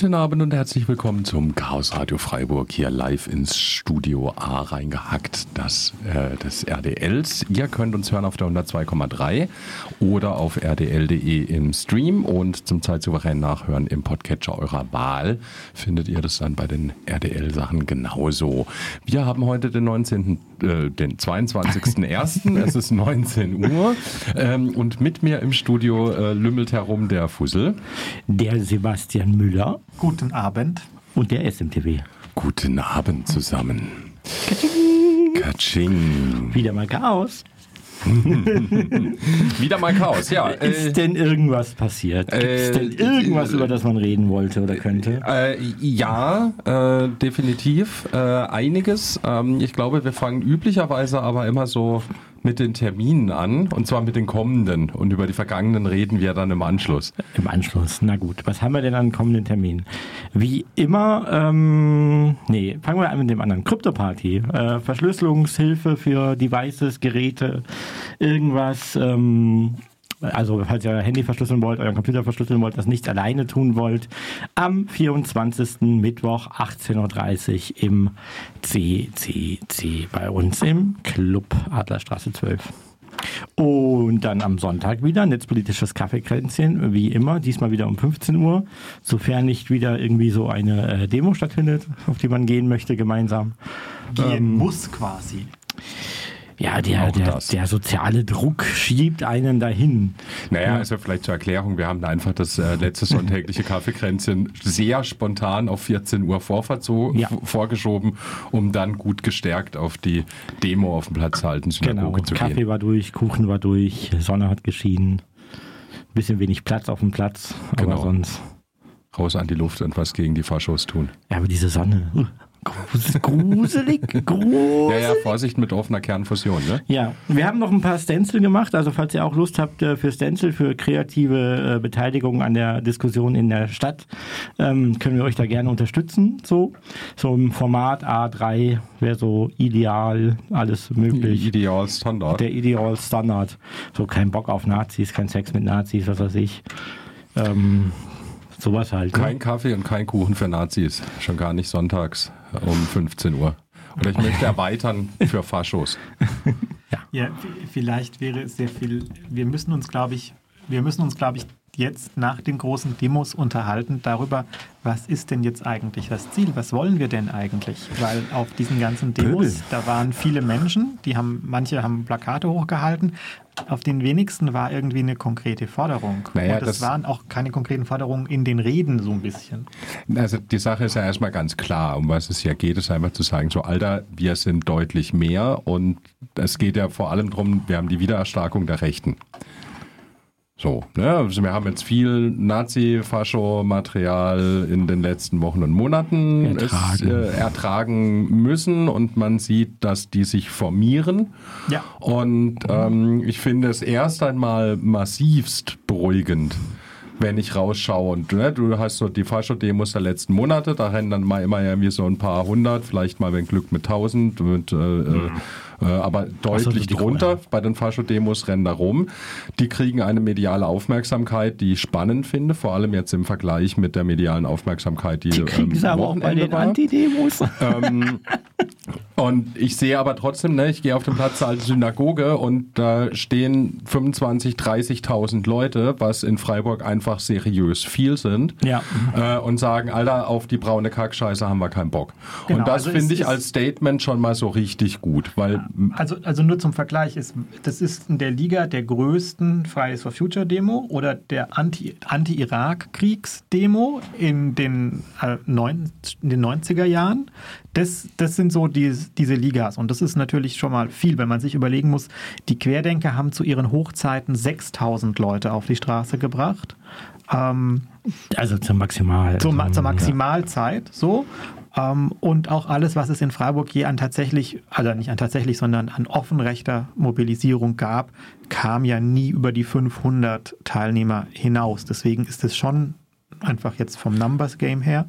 Guten Abend und herzlich willkommen zum Chaos Radio Freiburg hier live ins Studio A reingehackt, das äh, des RDLs. Ihr könnt uns hören auf der 102,3 oder auf rdl.de im Stream und zum zeitsouverän nachhören im Podcatcher eurer Wahl findet ihr das dann bei den RDL-Sachen genauso. Wir haben heute den 19. Äh, den 22.01. es ist 19 Uhr ähm, und mit mir im Studio äh, lümmelt herum der Fussel. Der Sebastian Müller. Müller. Guten Abend. Und der SMTV. Guten Abend zusammen. Katsching. Wieder mal Chaos. Wieder mal Chaos, ja. Ist äh, denn irgendwas passiert? Gibt es äh, denn irgendwas, äh, über das man reden wollte oder könnte? Äh, ja, äh, definitiv. Äh, einiges. Ähm, ich glaube, wir fangen üblicherweise aber immer so mit den Terminen an und zwar mit den kommenden und über die vergangenen reden wir dann im Anschluss. Im Anschluss, na gut. Was haben wir denn an kommenden Terminen? Wie immer, ähm, nee, fangen wir an mit dem anderen. Krypto-Party, äh, Verschlüsselungshilfe für Devices, Geräte, irgendwas, ähm, also falls ihr euer Handy verschlüsseln wollt, euren Computer verschlüsseln wollt, das nicht alleine tun wollt, am 24. Mittwoch 18.30 Uhr im CCC bei uns im Club Adlerstraße 12. Und dann am Sonntag wieder netzpolitisches Kaffeekränzchen, wie immer, diesmal wieder um 15 Uhr, sofern nicht wieder irgendwie so eine äh, Demo stattfindet, auf die man gehen möchte gemeinsam. Gehen ähm, muss quasi ja, der, der, der, soziale Druck schiebt einen dahin. Naja, also vielleicht zur Erklärung, wir haben einfach das äh, letzte sonntägliche Kaffeekränzchen sehr spontan auf 14 Uhr vorverzo ja. vorgeschoben, um dann gut gestärkt auf die Demo auf dem Platz halten Synagoge genau. zu Kaffee gehen. Kaffee war durch, Kuchen war durch, Sonne hat geschienen, bisschen wenig Platz auf dem Platz, aber genau. sonst raus an die Luft und was gegen die Faschos tun. Ja, aber diese Sonne. Gruselig, gruselig. Ja, ja, Vorsicht mit offener Kernfusion, ne? Ja, wir haben noch ein paar Stencil gemacht, also falls ihr auch Lust habt äh, für Stencil, für kreative äh, Beteiligung an der Diskussion in der Stadt, ähm, können wir euch da gerne unterstützen. So, so im Format A3 wäre so ideal, alles möglich. Ideal Standard. Der Ideal Standard. So kein Bock auf Nazis, kein Sex mit Nazis, was weiß ich. Ähm, sowas halt. Ne? Kein ne? Kaffee und kein Kuchen für Nazis. Schon gar nicht sonntags um 15 Uhr. Oder ich möchte erweitern für Faschos. ja. ja, vielleicht wäre es sehr viel. Wir müssen uns, glaube ich, wir müssen uns, glaube ich, jetzt nach den großen Demos unterhalten darüber, was ist denn jetzt eigentlich das Ziel? Was wollen wir denn eigentlich? Weil auf diesen ganzen Demos, da waren viele Menschen, die haben, manche haben Plakate hochgehalten, auf den wenigsten war irgendwie eine konkrete Forderung. Naja, Und es waren auch keine konkreten Forderungen in den Reden so ein bisschen. Also die Sache ist ja erstmal ganz klar, um was es ja geht, ist einfach zu sagen, so Alter, wir sind deutlich mehr und es geht ja vor allem darum, wir haben die Wiedererstarkung der Rechten. So, ne? Also wir haben jetzt viel Nazi-Fascho-Material in den letzten Wochen und Monaten ertragen. Ist, äh, ertragen müssen und man sieht, dass die sich formieren. Ja. Und ähm, ich finde es erst einmal massivst beruhigend wenn ich rausschaue und ne, du hast so die Fascho-Demos der letzten Monate, da rennen dann mal immer irgendwie so ein paar hundert, vielleicht mal wenn Glück mit tausend, mit äh, mhm äh, aber deutlich so, drunter Kohle. bei den Fascho-Demos rennen da rum. Die kriegen eine mediale Aufmerksamkeit, die ich spannend finde, vor allem jetzt im Vergleich mit der medialen Aufmerksamkeit, die, die kriegen ähm, sie aber auch bei den Antidemos. Ähm, und ich sehe aber trotzdem, ne, ich gehe auf den Platz der alten Synagoge und da stehen 25, 30.000 Leute, was in Freiburg einfach seriös viel sind, ja. äh, und sagen, Alter, auf die braune Kackscheiße haben wir keinen Bock. Genau, und das also finde ich als Statement schon mal so richtig gut, weil also, also nur zum Vergleich, ist, das ist in der Liga der größten Fridays for Future Demo oder der Anti-Irak-Kriegs-Demo in, den, äh, neun, in den 90er Jahren. Das, das sind so die, diese Ligas. Und das ist natürlich schon mal viel, wenn man sich überlegen muss, die Querdenker haben zu ihren Hochzeiten 6000 Leute auf die Straße gebracht. Ähm, also zur Maximal. Zur, zur Maximalzeit, so. Ähm, und auch alles, was es in Freiburg je an tatsächlich, also nicht an tatsächlich, sondern an offenrechter Mobilisierung gab, kam ja nie über die 500 Teilnehmer hinaus. Deswegen ist es schon einfach jetzt vom Numbers Game her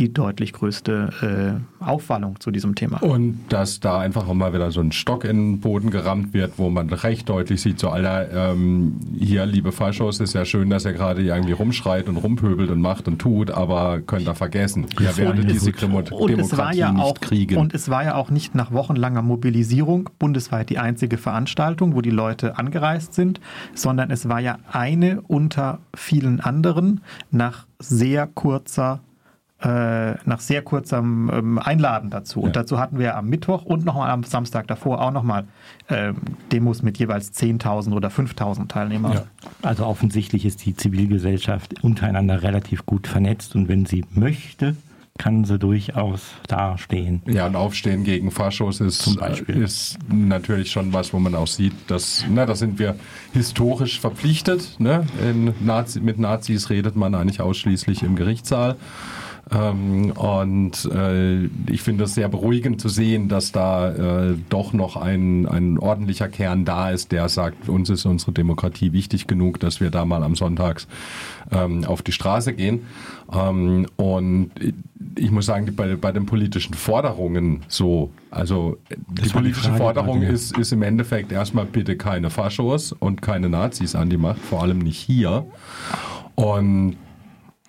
die deutlich größte äh, Aufwallung zu diesem Thema. Und dass da einfach auch mal wieder so ein Stock in den Boden gerammt wird, wo man recht deutlich sieht, so Alter, ähm, hier, liebe Faschos, ist ja schön, dass ihr gerade irgendwie rumschreit und rumpöbelt und macht und tut, aber könnt ihr vergessen. Ihr werdet diese Demo und Demokratie ja nicht auch, kriegen. Und es war ja auch nicht nach wochenlanger Mobilisierung bundesweit die einzige Veranstaltung, wo die Leute angereist sind, sondern es war ja eine unter vielen anderen nach sehr kurzer äh, nach sehr kurzem ähm, Einladen dazu. Ja. Und dazu hatten wir am Mittwoch und nochmal am Samstag davor auch nochmal ähm, Demos mit jeweils 10.000 oder 5.000 Teilnehmern. Ja. Also offensichtlich ist die Zivilgesellschaft untereinander relativ gut vernetzt und wenn sie möchte, kann sie durchaus dastehen. Ja, und Aufstehen gegen Faschos ist, ist natürlich schon was, wo man auch sieht, dass, na, da sind wir historisch verpflichtet. Ne? Nazi, mit Nazis redet man eigentlich ausschließlich im Gerichtssaal. Ähm, und äh, ich finde es sehr beruhigend zu sehen, dass da äh, doch noch ein, ein ordentlicher Kern da ist, der sagt, uns ist unsere Demokratie wichtig genug, dass wir da mal am Sonntags ähm, auf die Straße gehen. Ähm, und ich muss sagen, bei, bei den politischen Forderungen so, also das die politische die Forderung ist, ist im Endeffekt erstmal bitte keine Faschos und keine Nazis an die Macht, vor allem nicht hier. Und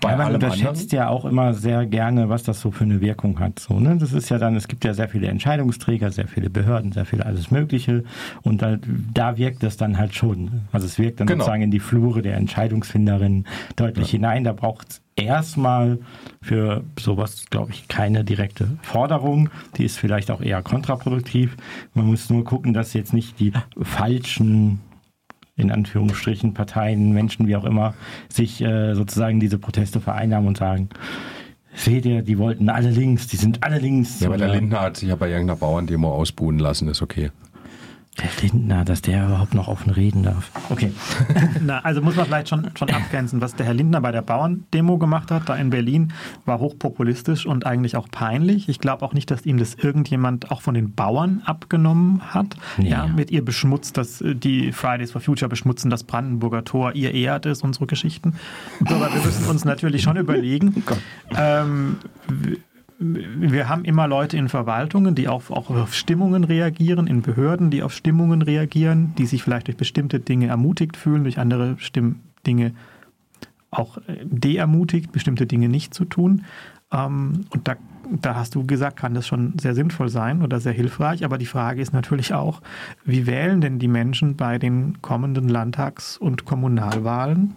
bei ja, man unterschätzt anderen? ja auch immer sehr gerne, was das so für eine Wirkung hat. So, ne? Das ist ja dann, es gibt ja sehr viele Entscheidungsträger, sehr viele Behörden, sehr viel alles Mögliche. Und da, da wirkt das dann halt schon. Also es wirkt dann genau. sozusagen in die Flure der Entscheidungsfinderin deutlich ja. hinein. Da braucht es erstmal für sowas, glaube ich, keine direkte Forderung. Die ist vielleicht auch eher kontraproduktiv. Man muss nur gucken, dass jetzt nicht die falschen in Anführungsstrichen Parteien, Menschen, wie auch immer, sich äh, sozusagen diese Proteste vereinnahmen und sagen, seht ihr, die wollten alle links, die sind alle links. Ja, aber der Lindner hat sich ja bei irgendeiner Bauerndemo ausbuhen lassen, ist okay. Der Lindner, dass der überhaupt noch offen reden darf. Okay. Na, also muss man vielleicht schon, schon abgrenzen. Was der Herr Lindner bei der Bauerndemo gemacht hat, da in Berlin, war hochpopulistisch und eigentlich auch peinlich. Ich glaube auch nicht, dass ihm das irgendjemand auch von den Bauern abgenommen hat. Nee. Ja, mit ihr beschmutzt, dass äh, die Fridays for Future beschmutzen das Brandenburger Tor, ihr ehrt es so Geschichten. Aber wir müssen uns natürlich schon überlegen, oh ähm, wir haben immer Leute in Verwaltungen, die auf, auch auf Stimmungen reagieren, in Behörden, die auf Stimmungen reagieren, die sich vielleicht durch bestimmte Dinge ermutigt fühlen, durch andere Stimm Dinge auch äh, deermutigt, bestimmte Dinge nicht zu tun. Ähm, und da, da hast du gesagt, kann das schon sehr sinnvoll sein oder sehr hilfreich. Aber die Frage ist natürlich auch, wie wählen denn die Menschen bei den kommenden Landtags- und Kommunalwahlen?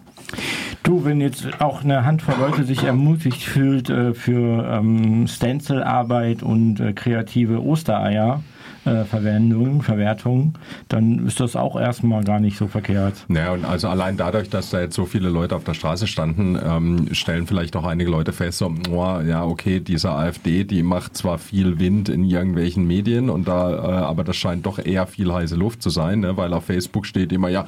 Du, wenn jetzt auch eine Handvoll Leute sich ermutigt fühlt äh, für ähm, Stencil-Arbeit und äh, kreative Ostereier, äh, Verwendung, Verwertung, dann ist das auch erstmal gar nicht so verkehrt. Naja, und also allein dadurch, dass da jetzt so viele Leute auf der Straße standen, ähm, stellen vielleicht auch einige Leute fest, so, oh, ja, okay, diese AfD, die macht zwar viel Wind in irgendwelchen Medien und da, äh, aber das scheint doch eher viel heiße Luft zu sein, ne? weil auf Facebook steht immer, ja,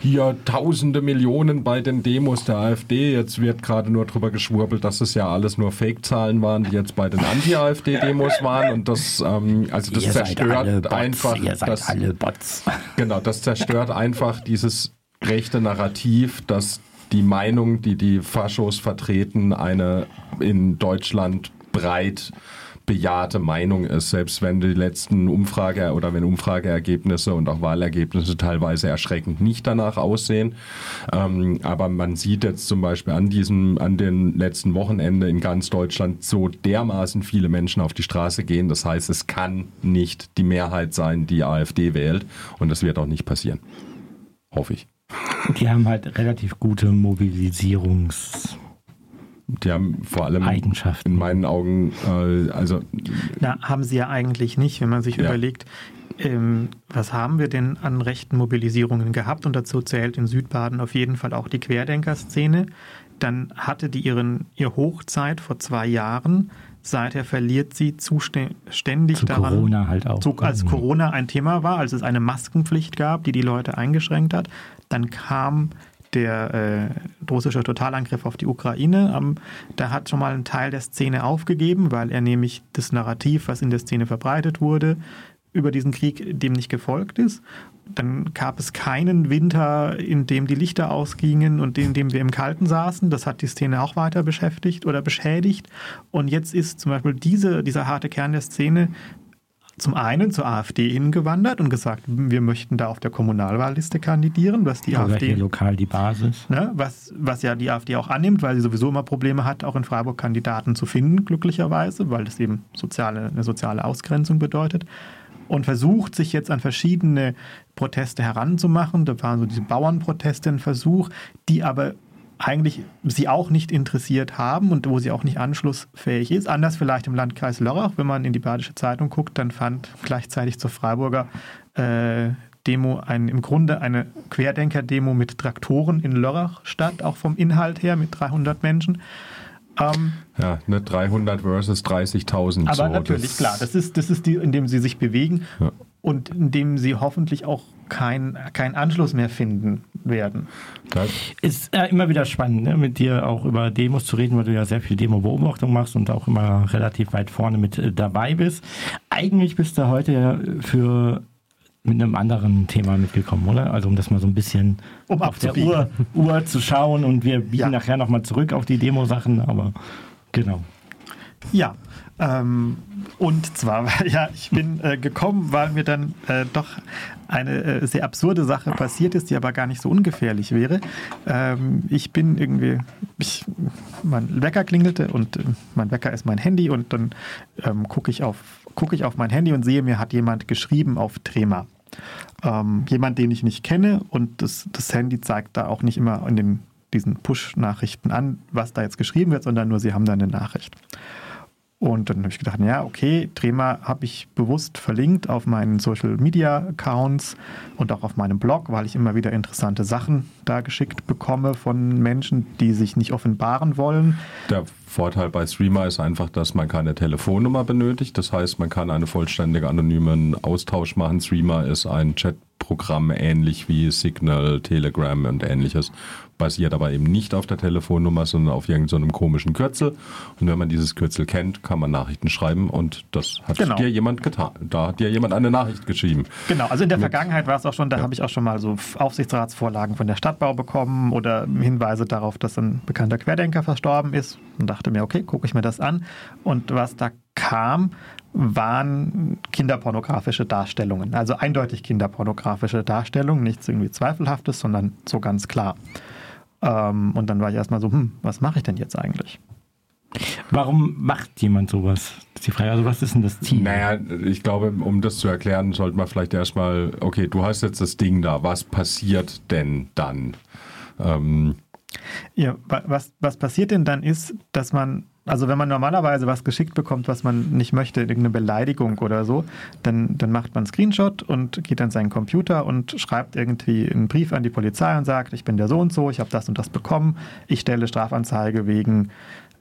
hier tausende Millionen bei den Demos der AfD, jetzt wird gerade nur drüber geschwurbelt, dass es ja alles nur Fake-Zahlen waren, die jetzt bei den Anti-AfD-Demos waren und das, ähm, also das zerstört zerstört einfach. Ihr seid das, alle Bots. Genau, das zerstört einfach dieses rechte Narrativ, dass die Meinung, die die Faschos vertreten, eine in Deutschland breit bejahte Meinung ist, selbst wenn die letzten Umfrage oder wenn Umfrageergebnisse und auch Wahlergebnisse teilweise erschreckend nicht danach aussehen. Ähm, aber man sieht jetzt zum Beispiel an diesem, an den letzten Wochenende in ganz Deutschland so dermaßen viele Menschen auf die Straße gehen. Das heißt, es kann nicht die Mehrheit sein, die AfD wählt. Und das wird auch nicht passieren. Hoffe ich. Die haben halt relativ gute Mobilisierungs- die haben vor allem Eigenschaften. in meinen Augen, äh, also. Na, haben sie ja eigentlich nicht, wenn man sich ja. überlegt, ähm, was haben wir denn an rechten Mobilisierungen gehabt? Und dazu zählt in Südbaden auf jeden Fall auch die Querdenker-Szene. Dann hatte die ihren, ihr Hochzeit vor zwei Jahren. Seither verliert sie zuständig Zu daran. Corona halt auch. Zu, als Corona ein Thema war, als es eine Maskenpflicht gab, die die Leute eingeschränkt hat. Dann kam der äh, russische Totalangriff auf die Ukraine, ähm, da hat schon mal ein Teil der Szene aufgegeben, weil er nämlich das Narrativ, was in der Szene verbreitet wurde, über diesen Krieg dem nicht gefolgt ist. dann gab es keinen Winter, in dem die Lichter ausgingen und in dem wir im Kalten saßen. Das hat die Szene auch weiter beschäftigt oder beschädigt. Und jetzt ist zum Beispiel diese, dieser harte Kern der Szene zum einen zur AfD hingewandert und gesagt, wir möchten da auf der Kommunalwahlliste kandidieren, was die Oder AfD lokal die Basis. Ne, was, was ja die AfD auch annimmt, weil sie sowieso immer Probleme hat, auch in Freiburg Kandidaten zu finden, glücklicherweise, weil das eben soziale, eine soziale Ausgrenzung bedeutet. Und versucht sich jetzt an verschiedene Proteste heranzumachen. Da waren so diese Bauernproteste ein Versuch, die aber eigentlich sie auch nicht interessiert haben und wo sie auch nicht anschlussfähig ist. Anders vielleicht im Landkreis Lörrach, wenn man in die Badische Zeitung guckt, dann fand gleichzeitig zur Freiburger äh, Demo ein, im Grunde eine Querdenker-Demo mit Traktoren in Lörrach statt, auch vom Inhalt her mit 300 Menschen. Ähm, ja, ne, 300 versus 30.000. Aber so, natürlich, klar, das ist, das ist die, in dem sie sich bewegen ja. Und in dem sie hoffentlich auch keinen kein Anschluss mehr finden werden. Das ist äh, immer wieder spannend, ne, mit dir auch über Demos zu reden, weil du ja sehr viel Demo-Beobachtung machst und auch immer relativ weit vorne mit äh, dabei bist. Eigentlich bist du heute für mit einem anderen Thema mitgekommen, oder? Also um das mal so ein bisschen um auf der Uhr, Uhr, zu schauen und wir biegen ja. nachher nochmal zurück auf die Demo-Sachen, aber genau. Ja, ähm, und zwar, ja, ich bin äh, gekommen, weil mir dann äh, doch eine äh, sehr absurde Sache passiert ist, die aber gar nicht so ungefährlich wäre. Ähm, ich bin irgendwie, ich, mein Wecker klingelte und äh, mein Wecker ist mein Handy und dann ähm, gucke ich, auf, guck ich auf mein Handy und sehe, mir hat jemand geschrieben auf Trema. Ähm, jemand, den ich nicht kenne und das, das Handy zeigt da auch nicht immer in den, diesen Push-Nachrichten an, was da jetzt geschrieben wird, sondern nur, sie haben da eine Nachricht. Und dann habe ich gedacht, ja, okay, Trema habe ich bewusst verlinkt auf meinen Social Media Accounts und auch auf meinem Blog, weil ich immer wieder interessante Sachen da geschickt bekomme von Menschen, die sich nicht offenbaren wollen. Der Vorteil bei Streamer ist einfach, dass man keine Telefonnummer benötigt. Das heißt, man kann einen vollständig anonymen Austausch machen. Streamer ist ein Chatprogramm ähnlich wie Signal, Telegram und ähnliches basiert aber eben nicht auf der Telefonnummer, sondern auf irgendeinem so komischen Kürzel. Und wenn man dieses Kürzel kennt, kann man Nachrichten schreiben und das hat genau. dir jemand getan. Da hat dir jemand eine Nachricht geschrieben. Genau, also in der Mit, Vergangenheit war es auch schon, da ja. habe ich auch schon mal so Aufsichtsratsvorlagen von der Stadtbau bekommen oder Hinweise darauf, dass ein bekannter Querdenker verstorben ist und dachte mir, okay, gucke ich mir das an. Und was da kam, waren kinderpornografische Darstellungen. Also eindeutig kinderpornografische Darstellungen, nichts irgendwie Zweifelhaftes, sondern so ganz klar. Ähm, und dann war ich erstmal so, hm, was mache ich denn jetzt eigentlich? Warum macht jemand sowas? Das ist die Frage. Also, was ist denn das Ziel? Naja, ich glaube, um das zu erklären, sollte man vielleicht erstmal, okay, du hast jetzt das Ding da, was passiert denn dann? Ähm, ja, was, was passiert denn dann ist, dass man also wenn man normalerweise was geschickt bekommt, was man nicht möchte, irgendeine Beleidigung oder so, dann, dann macht man einen Screenshot und geht an seinen Computer und schreibt irgendwie einen Brief an die Polizei und sagt, ich bin der so und so, ich habe das und das bekommen, ich stelle Strafanzeige wegen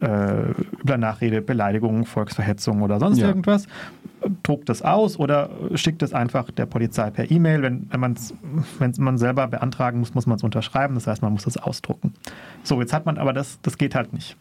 äh, über Nachrede, Beleidigung, Volksverhetzung oder sonst ja. irgendwas, druckt das aus oder schickt es einfach der Polizei per E-Mail. Wenn, wenn, man's, wenn man selber beantragen muss, muss man es unterschreiben. Das heißt, man muss es ausdrucken. So, jetzt hat man aber das, das geht halt nicht.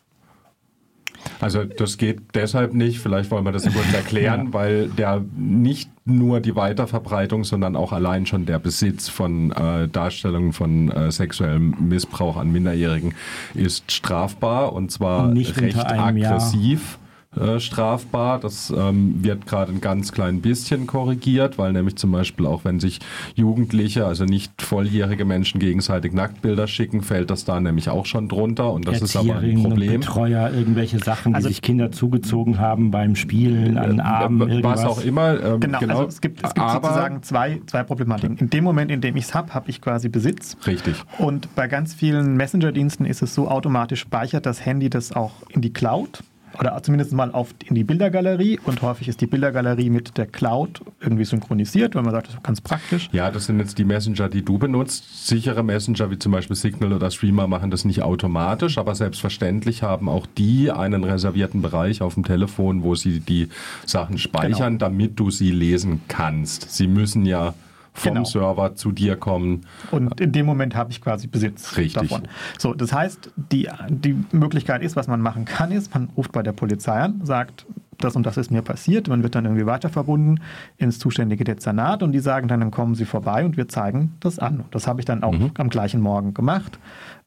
Also das geht deshalb nicht, vielleicht wollen wir das kurz erklären, ja. weil der nicht nur die Weiterverbreitung, sondern auch allein schon der Besitz von äh, Darstellungen von äh, sexuellem Missbrauch an Minderjährigen ist strafbar und zwar nicht recht aggressiv. Jahr. Äh, strafbar. Das ähm, wird gerade ein ganz klein bisschen korrigiert, weil nämlich zum Beispiel auch wenn sich Jugendliche, also nicht volljährige Menschen gegenseitig Nacktbilder schicken, fällt das da nämlich auch schon drunter und das ist aber ein Problem. Betreuer, irgendwelche Sachen, also die sich Kinder zugezogen haben beim Spielen an Abend, irgendwas. Was auch immer. Ähm, genau, genau, also es gibt, es gibt sozusagen zwei, zwei Problematiken. In dem Moment, in dem ich es habe, habe ich quasi Besitz. Richtig. Und bei ganz vielen Messenger-Diensten ist es so automatisch speichert das Handy das auch in die Cloud oder zumindest mal auf, in die Bildergalerie und häufig ist die Bildergalerie mit der Cloud irgendwie synchronisiert, weil man sagt, das ist ganz praktisch. Ja, das sind jetzt die Messenger, die du benutzt. Sichere Messenger wie zum Beispiel Signal oder Streamer machen das nicht automatisch, aber selbstverständlich haben auch die einen reservierten Bereich auf dem Telefon, wo sie die Sachen speichern, genau. damit du sie lesen kannst. Sie müssen ja vom genau. Server zu dir kommen. Und in dem Moment habe ich quasi Besitz Richtig. davon. So, das heißt, die, die Möglichkeit ist, was man machen kann, ist, man ruft bei der Polizei an, sagt, das und das ist mir passiert. Man wird dann irgendwie weiter verbunden ins zuständige Dezernat und die sagen dann, dann kommen Sie vorbei und wir zeigen das an. Und das habe ich dann auch mhm. am gleichen Morgen gemacht.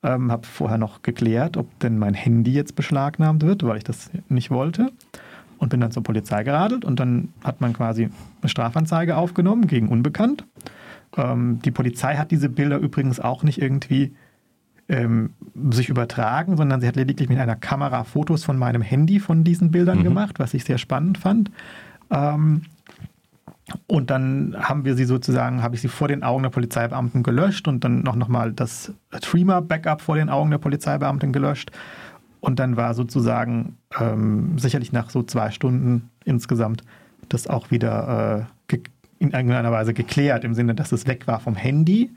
Ähm, habe vorher noch geklärt, ob denn mein Handy jetzt beschlagnahmt wird, weil ich das nicht wollte. Und bin dann zur Polizei geradelt und dann hat man quasi eine Strafanzeige aufgenommen gegen Unbekannt. Ähm, die Polizei hat diese Bilder übrigens auch nicht irgendwie ähm, sich übertragen, sondern sie hat lediglich mit einer Kamera Fotos von meinem Handy von diesen Bildern mhm. gemacht, was ich sehr spannend fand. Ähm, und dann haben wir sie sozusagen, habe ich sie vor den Augen der Polizeibeamten gelöscht und dann noch, noch mal das Streamer-Backup vor den Augen der Polizeibeamten gelöscht. Und dann war sozusagen ähm, sicherlich nach so zwei Stunden insgesamt das auch wieder äh, in irgendeiner Weise geklärt, im Sinne, dass es weg war vom Handy.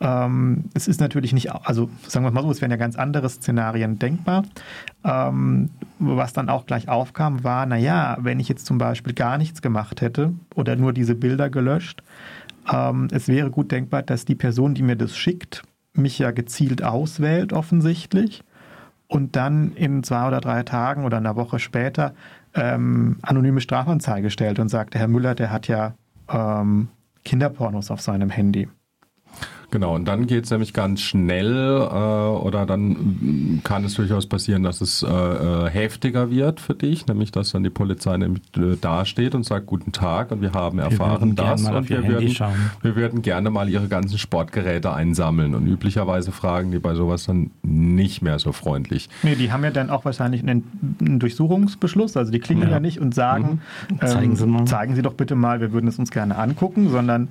Ähm, es ist natürlich nicht, also sagen wir mal so, es wären ja ganz andere Szenarien denkbar. Ähm, was dann auch gleich aufkam, war, naja, wenn ich jetzt zum Beispiel gar nichts gemacht hätte oder nur diese Bilder gelöscht, ähm, es wäre gut denkbar, dass die Person, die mir das schickt, mich ja gezielt auswählt offensichtlich und dann in zwei oder drei Tagen oder einer Woche später ähm, anonyme Strafanzeige stellt und sagt, Herr Müller, der hat ja ähm, Kinderpornos auf seinem Handy. Genau, und dann geht es nämlich ganz schnell äh, oder dann kann es durchaus passieren, dass es äh, äh, heftiger wird für dich, nämlich dass dann die Polizei nämlich äh, dasteht und sagt, guten Tag und wir haben erfahren wir das und wir würden, wir würden gerne mal ihre ganzen Sportgeräte einsammeln und üblicherweise fragen die bei sowas dann nicht mehr so freundlich. Nee, die haben ja dann auch wahrscheinlich einen, einen Durchsuchungsbeschluss, also die klingen ja, ja nicht und sagen, mhm. zeigen, ähm, Sie mal. zeigen Sie doch bitte mal, wir würden es uns gerne angucken, sondern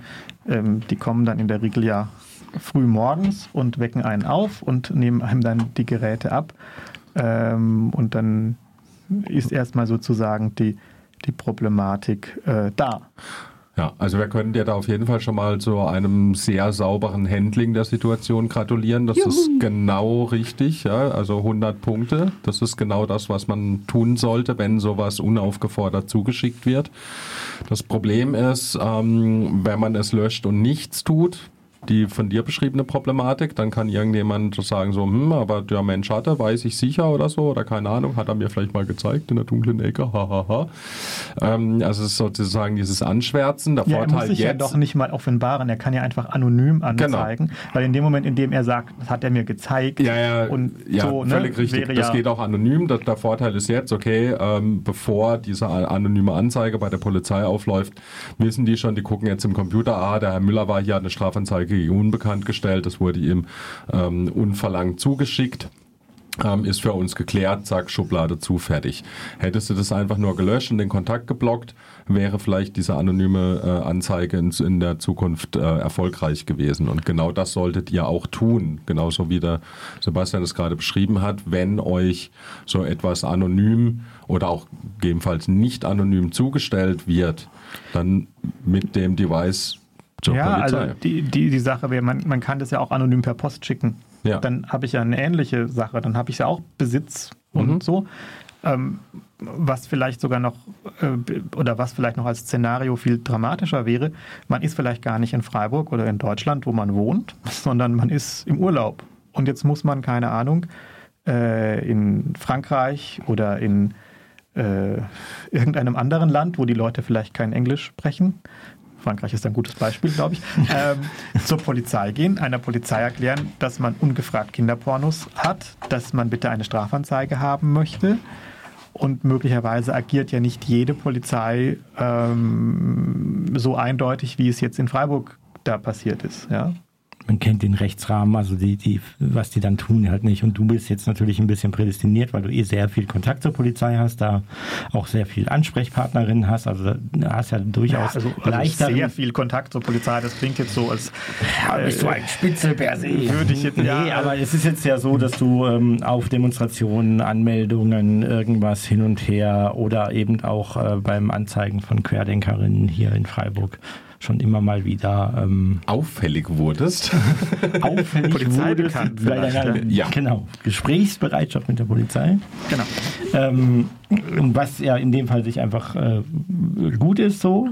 ähm, die kommen dann in der Regel ja früh morgens und wecken einen auf und nehmen einem dann die Geräte ab. Ähm, und dann ist erstmal sozusagen die, die Problematik äh, da. Ja, also wir können dir da auf jeden Fall schon mal zu einem sehr sauberen Handling der Situation gratulieren. Das Juhu. ist genau richtig, ja, also 100 Punkte. Das ist genau das, was man tun sollte, wenn sowas unaufgefordert zugeschickt wird. Das Problem ist, ähm, wenn man es löscht und nichts tut, die von dir beschriebene Problematik, dann kann irgendjemand sagen so, hm, aber der Mensch hatte, weiß ich sicher oder so, oder keine Ahnung, hat er mir vielleicht mal gezeigt in der dunklen Ecke, hahaha. ähm, also es ist sozusagen dieses Anschwärzen. Der ja, Vorteil er muss sich jetzt, ja doch nicht mal offenbaren, er kann ja einfach anonym anzeigen, genau. weil in dem Moment, in dem er sagt, das hat er mir gezeigt ja, ja, und ja, so, ne, völlig richtig. Das ja geht auch anonym. Der, der Vorteil ist jetzt, okay, ähm, bevor diese anonyme Anzeige bei der Polizei aufläuft, wissen die schon, die gucken jetzt im Computer, ah, der Herr Müller war hier, eine Strafanzeige gegen unbekannt gestellt. Das wurde ihm ähm, unverlangt zugeschickt. Ähm, ist für uns geklärt, zack, Schublade zu, fertig. Hättest du das einfach nur gelöscht und den Kontakt geblockt, wäre vielleicht diese anonyme äh, Anzeige in, in, der Zukunft äh, erfolgreich gewesen. Und genau das solltet ihr auch tun, genauso wie der Sebastian es gerade beschrieben hat, wenn euch so etwas anonym oder auch gegebenenfalls nicht anonym zugestellt wird, dann mit dem Device zur ja, Polizei. also die, die, die Sache wäre, man, man kann das ja auch anonym per Post schicken. Ja. Dann habe ich ja eine ähnliche Sache. Dann habe ich ja auch Besitz und mhm. so. Ähm, was vielleicht sogar noch äh, oder was vielleicht noch als Szenario viel dramatischer wäre, man ist vielleicht gar nicht in Freiburg oder in Deutschland, wo man wohnt, sondern man ist im Urlaub. Und jetzt muss man, keine Ahnung, äh, in Frankreich oder in äh, irgendeinem anderen Land, wo die Leute vielleicht kein Englisch sprechen, Frankreich ist ein gutes Beispiel, glaube ich, ähm, zur Polizei gehen, einer Polizei erklären, dass man ungefragt Kinderpornos hat, dass man bitte eine Strafanzeige haben möchte. Und möglicherweise agiert ja nicht jede Polizei ähm, so eindeutig, wie es jetzt in Freiburg da passiert ist. Ja? Man kennt den Rechtsrahmen, also die, die, was die dann tun, halt nicht. Und du bist jetzt natürlich ein bisschen prädestiniert, weil du eh sehr viel Kontakt zur Polizei hast, da auch sehr viel Ansprechpartnerinnen hast, also hast ja durchaus ja, also, also leichter. sehr viel Kontakt zur Polizei, das klingt jetzt so als. Ja, äh, bist du ein Spitzel per se. Würde ich jetzt, ja, nee, aber es ist jetzt ja so, dass du ähm, auf Demonstrationen, Anmeldungen, irgendwas hin und her oder eben auch äh, beim Anzeigen von Querdenkerinnen hier in Freiburg schon immer mal wieder ähm, auffällig wurdest. auffällig Polizei wurdest, bei deiner, ja. genau, Gesprächsbereitschaft mit der Polizei. Genau. Ähm, was ja in dem Fall sich einfach äh, gut ist so.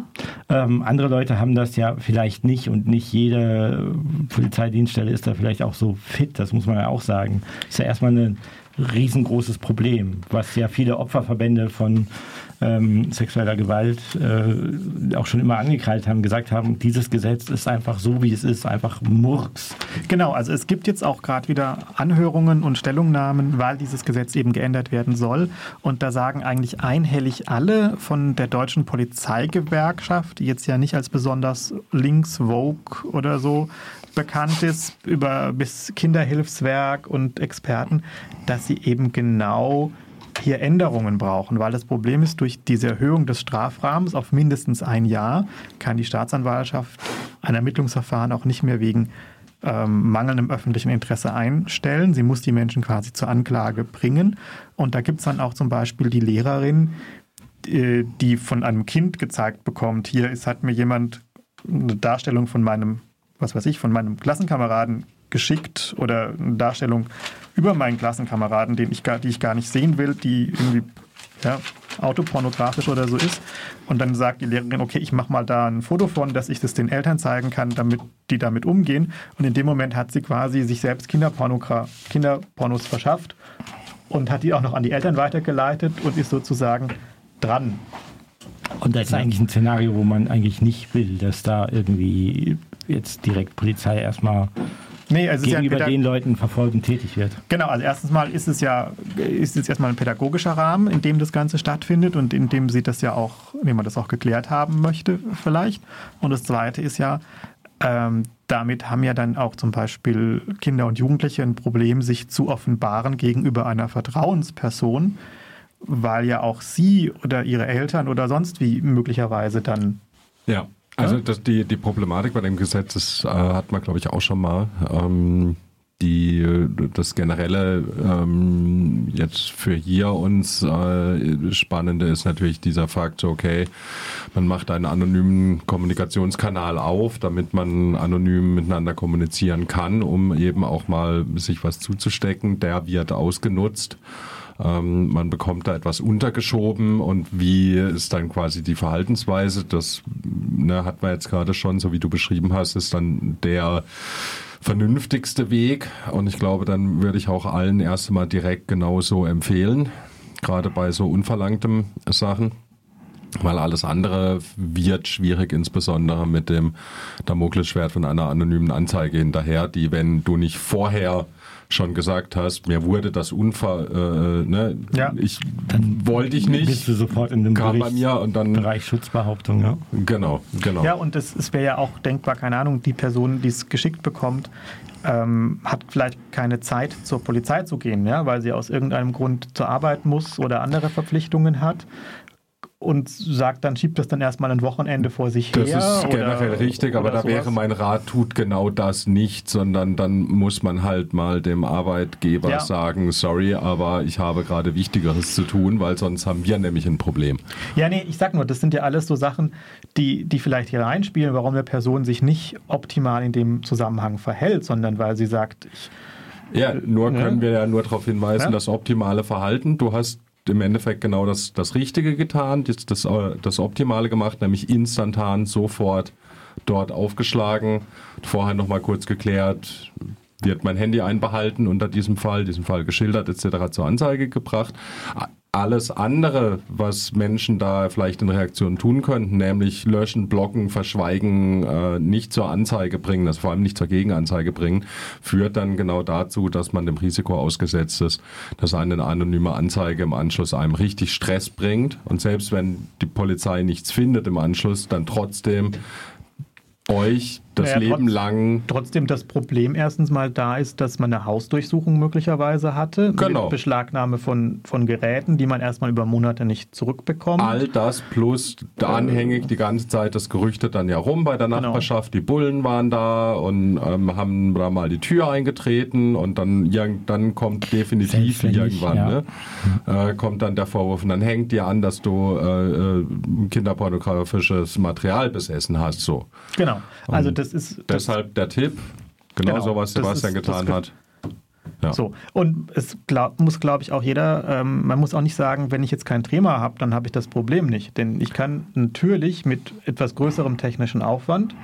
Ähm, andere Leute haben das ja vielleicht nicht und nicht jede Polizeidienststelle ist da vielleicht auch so fit, das muss man ja auch sagen. Ist ja erstmal eine riesengroßes Problem, was ja viele Opferverbände von ähm, sexueller Gewalt äh, auch schon immer angekreidet haben, gesagt haben, dieses Gesetz ist einfach so, wie es ist, einfach Murks. Genau, also es gibt jetzt auch gerade wieder Anhörungen und Stellungnahmen, weil dieses Gesetz eben geändert werden soll. Und da sagen eigentlich einhellig alle von der deutschen Polizeigewerkschaft, die jetzt ja nicht als besonders links, Vogue oder so bekannt ist, über bis Kinderhilfswerk und Experten, dass sie eben genau hier Änderungen brauchen, weil das Problem ist, durch diese Erhöhung des Strafrahmens auf mindestens ein Jahr kann die Staatsanwaltschaft ein Ermittlungsverfahren auch nicht mehr wegen ähm, mangelndem öffentlichen Interesse einstellen. Sie muss die Menschen quasi zur Anklage bringen. Und da gibt es dann auch zum Beispiel die Lehrerin, die, von einem Kind gezeigt bekommt, hier ist, hat mir jemand eine Darstellung von meinem, was weiß ich, von meinem Klassenkameraden geschickt oder eine Darstellung über meinen Klassenkameraden, den ich gar, die ich gar nicht sehen will, die irgendwie ja, autopornografisch oder so ist. Und dann sagt die Lehrerin, okay, ich mache mal da ein Foto von, dass ich das den Eltern zeigen kann, damit die damit umgehen. Und in dem Moment hat sie quasi sich selbst Kinderpornos verschafft und hat die auch noch an die Eltern weitergeleitet und ist sozusagen dran. Und das ist eigentlich ein Szenario, wo man eigentlich nicht will, dass da irgendwie jetzt direkt Polizei erstmal nee, also gegenüber ja den Leuten verfolgend tätig wird. Genau, also erstens mal ist es ja ist es erstmal ein pädagogischer Rahmen, in dem das Ganze stattfindet und in dem sie das ja auch, in man das auch geklärt haben möchte vielleicht. Und das Zweite ist ja, ähm, damit haben ja dann auch zum Beispiel Kinder und Jugendliche ein Problem, sich zu offenbaren gegenüber einer Vertrauensperson, weil ja auch sie oder ihre Eltern oder sonst wie möglicherweise dann ja. Also das, die, die Problematik bei dem Gesetz ist, äh, hat man, glaube ich, auch schon mal. Ähm, die, das generelle ähm, jetzt für hier uns äh, Spannende ist natürlich dieser Fakt, okay, man macht einen anonymen Kommunikationskanal auf, damit man anonym miteinander kommunizieren kann, um eben auch mal sich was zuzustecken. Der wird ausgenutzt. Ähm, man bekommt da etwas untergeschoben und wie ist dann quasi die Verhaltensweise? Das ne, hat man jetzt gerade schon, so wie du beschrieben hast, ist dann der vernünftigste Weg und ich glaube, dann würde ich auch allen erst einmal direkt genauso empfehlen, gerade bei so unverlangtem Sachen weil alles andere wird schwierig, insbesondere mit dem Damoklesschwert von einer anonymen Anzeige hinterher, die, wenn du nicht vorher schon gesagt hast, mir wurde das Unfall, äh, ne, ja. ich dann wollte ich nicht. Bist du sofort in dem kam bei mir und dann Bereich Schutzbehauptung, ja. Genau, genau. Ja, und es, es wäre ja auch denkbar, keine Ahnung, die Person, die es geschickt bekommt, ähm, hat vielleicht keine Zeit zur Polizei zu gehen, ja, weil sie aus irgendeinem Grund zur Arbeit muss oder andere Verpflichtungen hat und sagt dann, schiebt das dann erstmal ein Wochenende vor sich das her. Das ist generell oder, richtig, aber da sowas. wäre mein Rat, tut genau das nicht, sondern dann muss man halt mal dem Arbeitgeber ja. sagen, sorry, aber ich habe gerade Wichtigeres zu tun, weil sonst haben wir nämlich ein Problem. Ja, nee, ich sag nur, das sind ja alles so Sachen, die, die vielleicht hier reinspielen, warum eine Person sich nicht optimal in dem Zusammenhang verhält, sondern weil sie sagt, ich ja, nur können wir ja nur darauf hinweisen, ja. das optimale Verhalten. Du hast im Endeffekt genau das, das Richtige getan, das, das, das Optimale gemacht, nämlich instantan sofort dort aufgeschlagen, vorher nochmal kurz geklärt, wird mein Handy einbehalten unter diesem Fall, diesem Fall geschildert etc. zur Anzeige gebracht alles andere, was Menschen da vielleicht in Reaktion tun könnten, nämlich löschen, blocken, verschweigen, äh, nicht zur Anzeige bringen, das vor allem nicht zur Gegenanzeige bringen, führt dann genau dazu, dass man dem Risiko ausgesetzt ist, dass eine anonyme Anzeige im Anschluss einem richtig Stress bringt. Und selbst wenn die Polizei nichts findet im Anschluss, dann trotzdem euch das naja, Leben trotz, lang. Trotzdem das Problem erstens mal da ist, dass man eine Hausdurchsuchung möglicherweise hatte. Genau. Mit Beschlagnahme von, von Geräten, die man erstmal über Monate nicht zurückbekommt. All das plus äh, anhängig die ganze Zeit das Gerüchte dann ja rum bei der genau. Nachbarschaft. Genau. Die Bullen waren da und ähm, haben da mal die Tür eingetreten und dann, dann kommt definitiv irgendwann, ja. ne, äh, kommt dann der Vorwurf und dann hängt dir an, dass du äh, äh kinderpornografisches Material besessen hast. So. Genau. Also das das ist. Deshalb der Tipp, genau, genau so was Sebastian ist, getan hat. Ja. So, und es glaub, muss, glaube ich, auch jeder, ähm, man muss auch nicht sagen, wenn ich jetzt kein Trema habe, dann habe ich das Problem nicht. Denn ich kann natürlich mit etwas größerem technischen Aufwand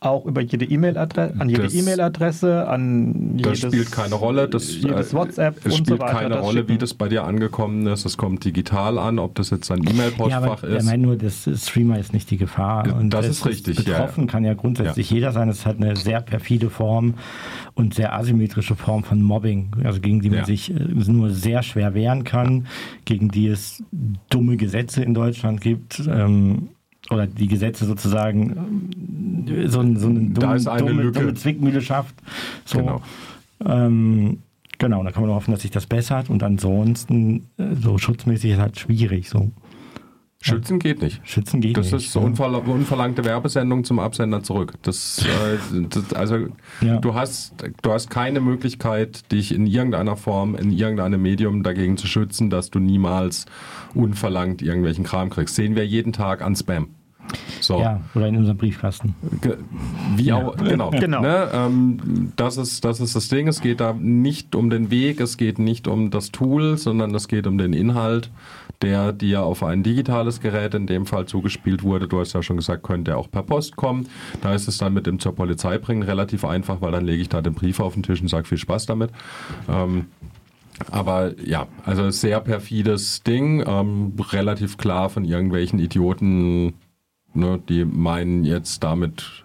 auch über jede E-Mail-Adresse, an jede E-Mail-Adresse, an jedes, Das spielt keine Rolle. Das, jedes WhatsApp es spielt so keine Rolle, schicken. wie das bei dir angekommen ist. Es kommt digital an, ob das jetzt ein E-Mail-Postfach ja, ist. Ich meine nur, das Streamer ist nicht die Gefahr. Und das, das ist richtig. Betroffen ja. kann ja grundsätzlich ja. jeder sein. Es hat eine sehr perfide Form und sehr asymmetrische Form von Mobbing, also gegen die man sich äh, nur sehr schwer wehren kann, gegen die es dumme Gesetze in Deutschland gibt. Ähm, oder die Gesetze sozusagen äh, so, so eine dumme, eine dumme, dumme Zwickmühle schafft. So, genau. Ähm, genau, da kann man hoffen, dass sich das bessert und ansonsten äh, so schutzmäßig ist halt schwierig. So. Schützen geht nicht. Schützen geht das nicht. ist so unver unverlangte Werbesendung zum Absender zurück. Das, äh, das also ja. du hast du hast keine Möglichkeit, dich in irgendeiner Form in irgendeinem Medium dagegen zu schützen, dass du niemals unverlangt irgendwelchen Kram kriegst. Sehen wir jeden Tag an Spam. So. Ja, oder in unserem Briefkasten. Wie auch, ja. genau. genau. Ne, ähm, das, ist, das ist das Ding. Es geht da nicht um den Weg, es geht nicht um das Tool, sondern es geht um den Inhalt der dir auf ein digitales Gerät in dem Fall zugespielt wurde. Du hast ja schon gesagt, könnte auch per Post kommen. Da ist es dann mit dem zur Polizei bringen relativ einfach, weil dann lege ich da den Brief auf den Tisch und sage viel Spaß damit. Ähm, aber ja, also sehr perfides Ding, ähm, relativ klar von irgendwelchen Idioten, ne, die meinen jetzt damit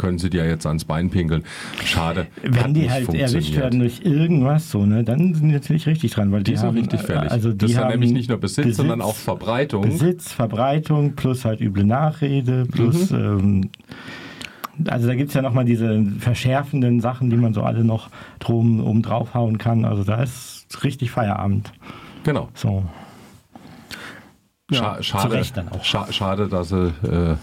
können sie dir jetzt ans Bein pinkeln. Schade. Wenn die halt erwischt werden durch irgendwas so, ne, dann sind die natürlich richtig dran, weil die, die sind haben, richtig fällig. Also die das ist ja nämlich nicht nur Besitz, Besitz, sondern auch Verbreitung. Besitz, Verbreitung plus halt üble Nachrede plus mhm. ähm, also da gibt es ja nochmal diese verschärfenden Sachen, die man so alle noch drum oben draufhauen kann. Also da ist richtig Feierabend. Genau. So. Ja, schade, scha schade, dass sie äh,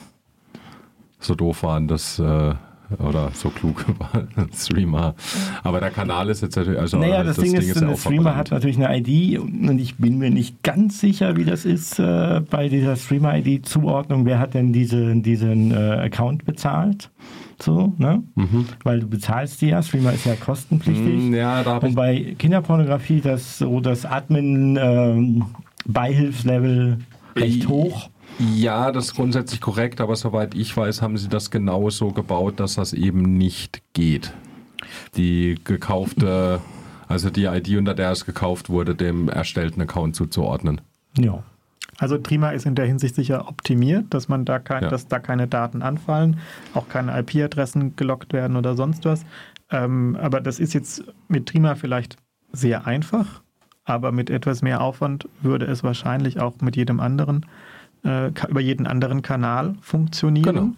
so doof waren, dass äh, oder so klug war, Streamer. Aber der Kanal ist jetzt natürlich. Also naja, das, das Ding, Ding, ist, der Streamer verbrannt. hat natürlich eine ID und ich bin mir nicht ganz sicher, wie das ist äh, bei dieser Streamer-ID-Zuordnung. Wer hat denn diese, diesen äh, Account bezahlt? So, ne? Mhm. Weil du bezahlst die ja, Streamer ist ja kostenpflichtig. Mm, ja, da und bei Kinderpornografie das so das Admin-Beihilfslevel ähm, recht hoch. Ja, das ist grundsätzlich korrekt, aber soweit ich weiß, haben sie das genauso gebaut, dass das eben nicht geht. Die gekaufte, also die ID, unter der es gekauft wurde, dem erstellten Account zuzuordnen. Ja. Also Trima ist in der Hinsicht sicher optimiert, dass man da kein, ja. dass da keine Daten anfallen, auch keine IP-Adressen gelockt werden oder sonst was. Ähm, aber das ist jetzt mit Trima vielleicht sehr einfach, aber mit etwas mehr Aufwand würde es wahrscheinlich auch mit jedem anderen äh, über jeden anderen Kanal funktionieren. Genau.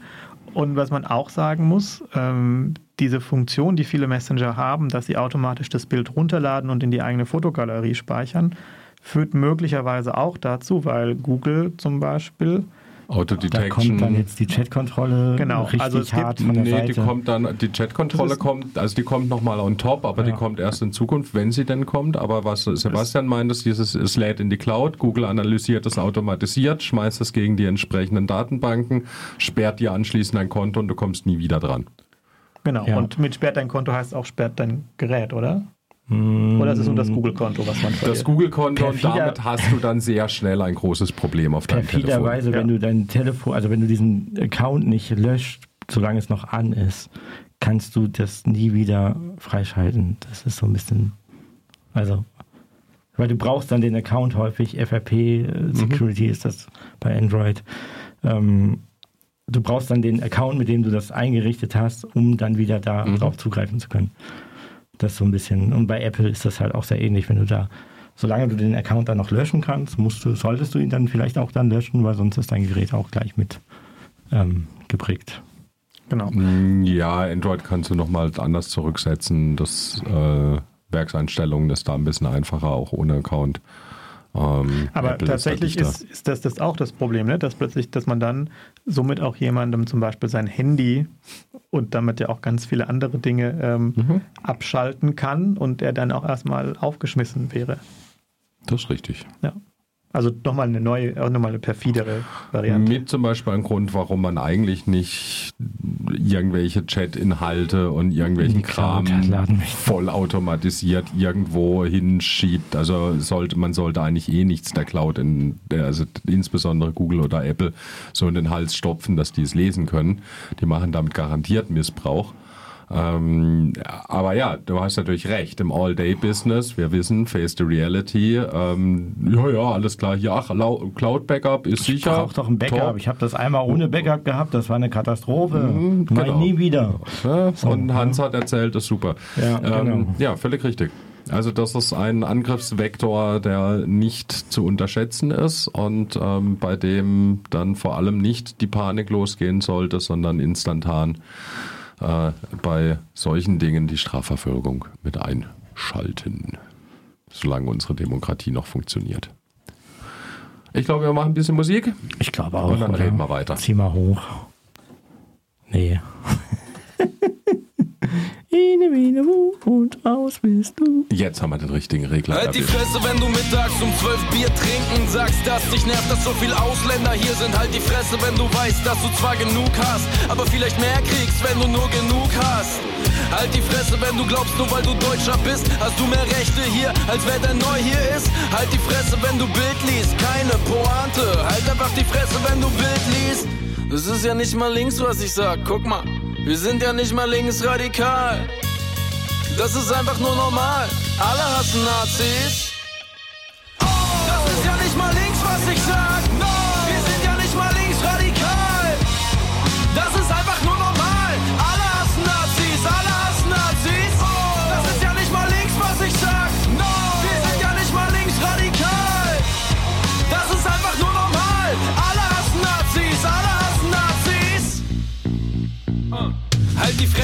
Und was man auch sagen muss, ähm, diese Funktion, die viele Messenger haben, dass sie automatisch das Bild runterladen und in die eigene Fotogalerie speichern, führt möglicherweise auch dazu, weil Google zum Beispiel Autodetection. Da kommt dann jetzt die Chatkontrolle genau. richtig also es hart gibt, von der nee, Seite. die kommt dann, die Chatkontrolle kommt, also die kommt nochmal on top, aber ja. die kommt erst in Zukunft, wenn sie denn kommt. Aber was Sebastian meint, ist dieses, es lädt in die Cloud, Google analysiert es automatisiert, schmeißt es gegen die entsprechenden Datenbanken, sperrt dir anschließend ein Konto und du kommst nie wieder dran. Genau, ja. und mit sperrt dein Konto heißt auch sperrt dein Gerät, oder? Oder ist es nur das Google-Konto, was man verliert? Das Google-Konto und damit hast du dann sehr schnell ein großes Problem auf deinem Telefon. Perfiderweise, wenn du dein Telefon, also wenn du diesen Account nicht löscht, solange es noch an ist, kannst du das nie wieder freischalten. Das ist so ein bisschen, also, weil du brauchst dann den Account häufig, FRP äh, mhm. Security mhm. ist das bei Android. Ähm, du brauchst dann den Account, mit dem du das eingerichtet hast, um dann wieder da mhm. drauf zugreifen zu können. Das so ein bisschen. Und bei Apple ist das halt auch sehr ähnlich, wenn du da, solange du den Account dann noch löschen kannst, musst du, solltest du ihn dann vielleicht auch dann löschen, weil sonst ist dein Gerät auch gleich mit ähm, geprägt. Genau. Mm, ja, Android kannst du nochmal anders zurücksetzen. Das äh, Werkseinstellungen ist da ein bisschen einfacher, auch ohne Account. Ähm, Aber Apple tatsächlich ist, ist, das, das auch das Problem, ne? dass plötzlich, dass man dann somit auch jemandem zum Beispiel sein Handy und damit ja auch ganz viele andere Dinge ähm, mhm. abschalten kann und er dann auch erstmal aufgeschmissen wäre. Das ist richtig. Ja. Also nochmal eine neue, auch nochmal eine perfidere Variante. Mit zum Beispiel ein Grund, warum man eigentlich nicht irgendwelche Chat-Inhalte und irgendwelchen Kram vollautomatisiert irgendwo hinschiebt. Also sollte man sollte eigentlich eh nichts der Cloud, in also insbesondere Google oder Apple, so in den Hals stopfen, dass die es lesen können. Die machen damit garantiert Missbrauch. Ähm, aber ja, du hast natürlich recht. Im All-Day-Business, wir wissen, Face the Reality. Ähm, ja, ja, alles klar. Hier, ach, Cloud-Backup ist sicher. Ich brauche doch ein Backup. Top. Ich habe das einmal ohne Backup gehabt. Das war eine Katastrophe. Mhm, genau. nie wieder. Ja, und Hans hat erzählt, das ist super. Ja, ähm, genau. ja, völlig richtig. Also das ist ein Angriffsvektor, der nicht zu unterschätzen ist und ähm, bei dem dann vor allem nicht die Panik losgehen sollte, sondern instantan äh, bei solchen Dingen die Strafverfolgung mit einschalten, solange unsere Demokratie noch funktioniert. Ich glaube, wir machen ein bisschen Musik. Ich glaube auch. Und dann oder? reden wir weiter. Zieh mal hoch. Nee. Ine, Mine, Mu und aus bist du. Jetzt haben wir den richtigen Regler. Halt die Fresse, wenn du mittags um zwölf Bier trinken sagst, dass dich nervt, dass so viel Ausländer hier sind. Halt die Fresse, wenn du weißt, dass du zwar genug hast, aber vielleicht mehr kriegst, wenn du nur genug hast. Halt die Fresse, wenn du glaubst, nur weil du Deutscher bist, hast du mehr Rechte hier, als wer der neu hier ist. Halt die Fresse, wenn du Bild liest, keine Pointe. Halt einfach die Fresse, wenn du Bild liest. Das ist ja nicht mal links, was ich sag. Guck mal. Wir sind ja nicht mal linksradikal. Das ist einfach nur normal. Alle hassen Nazis.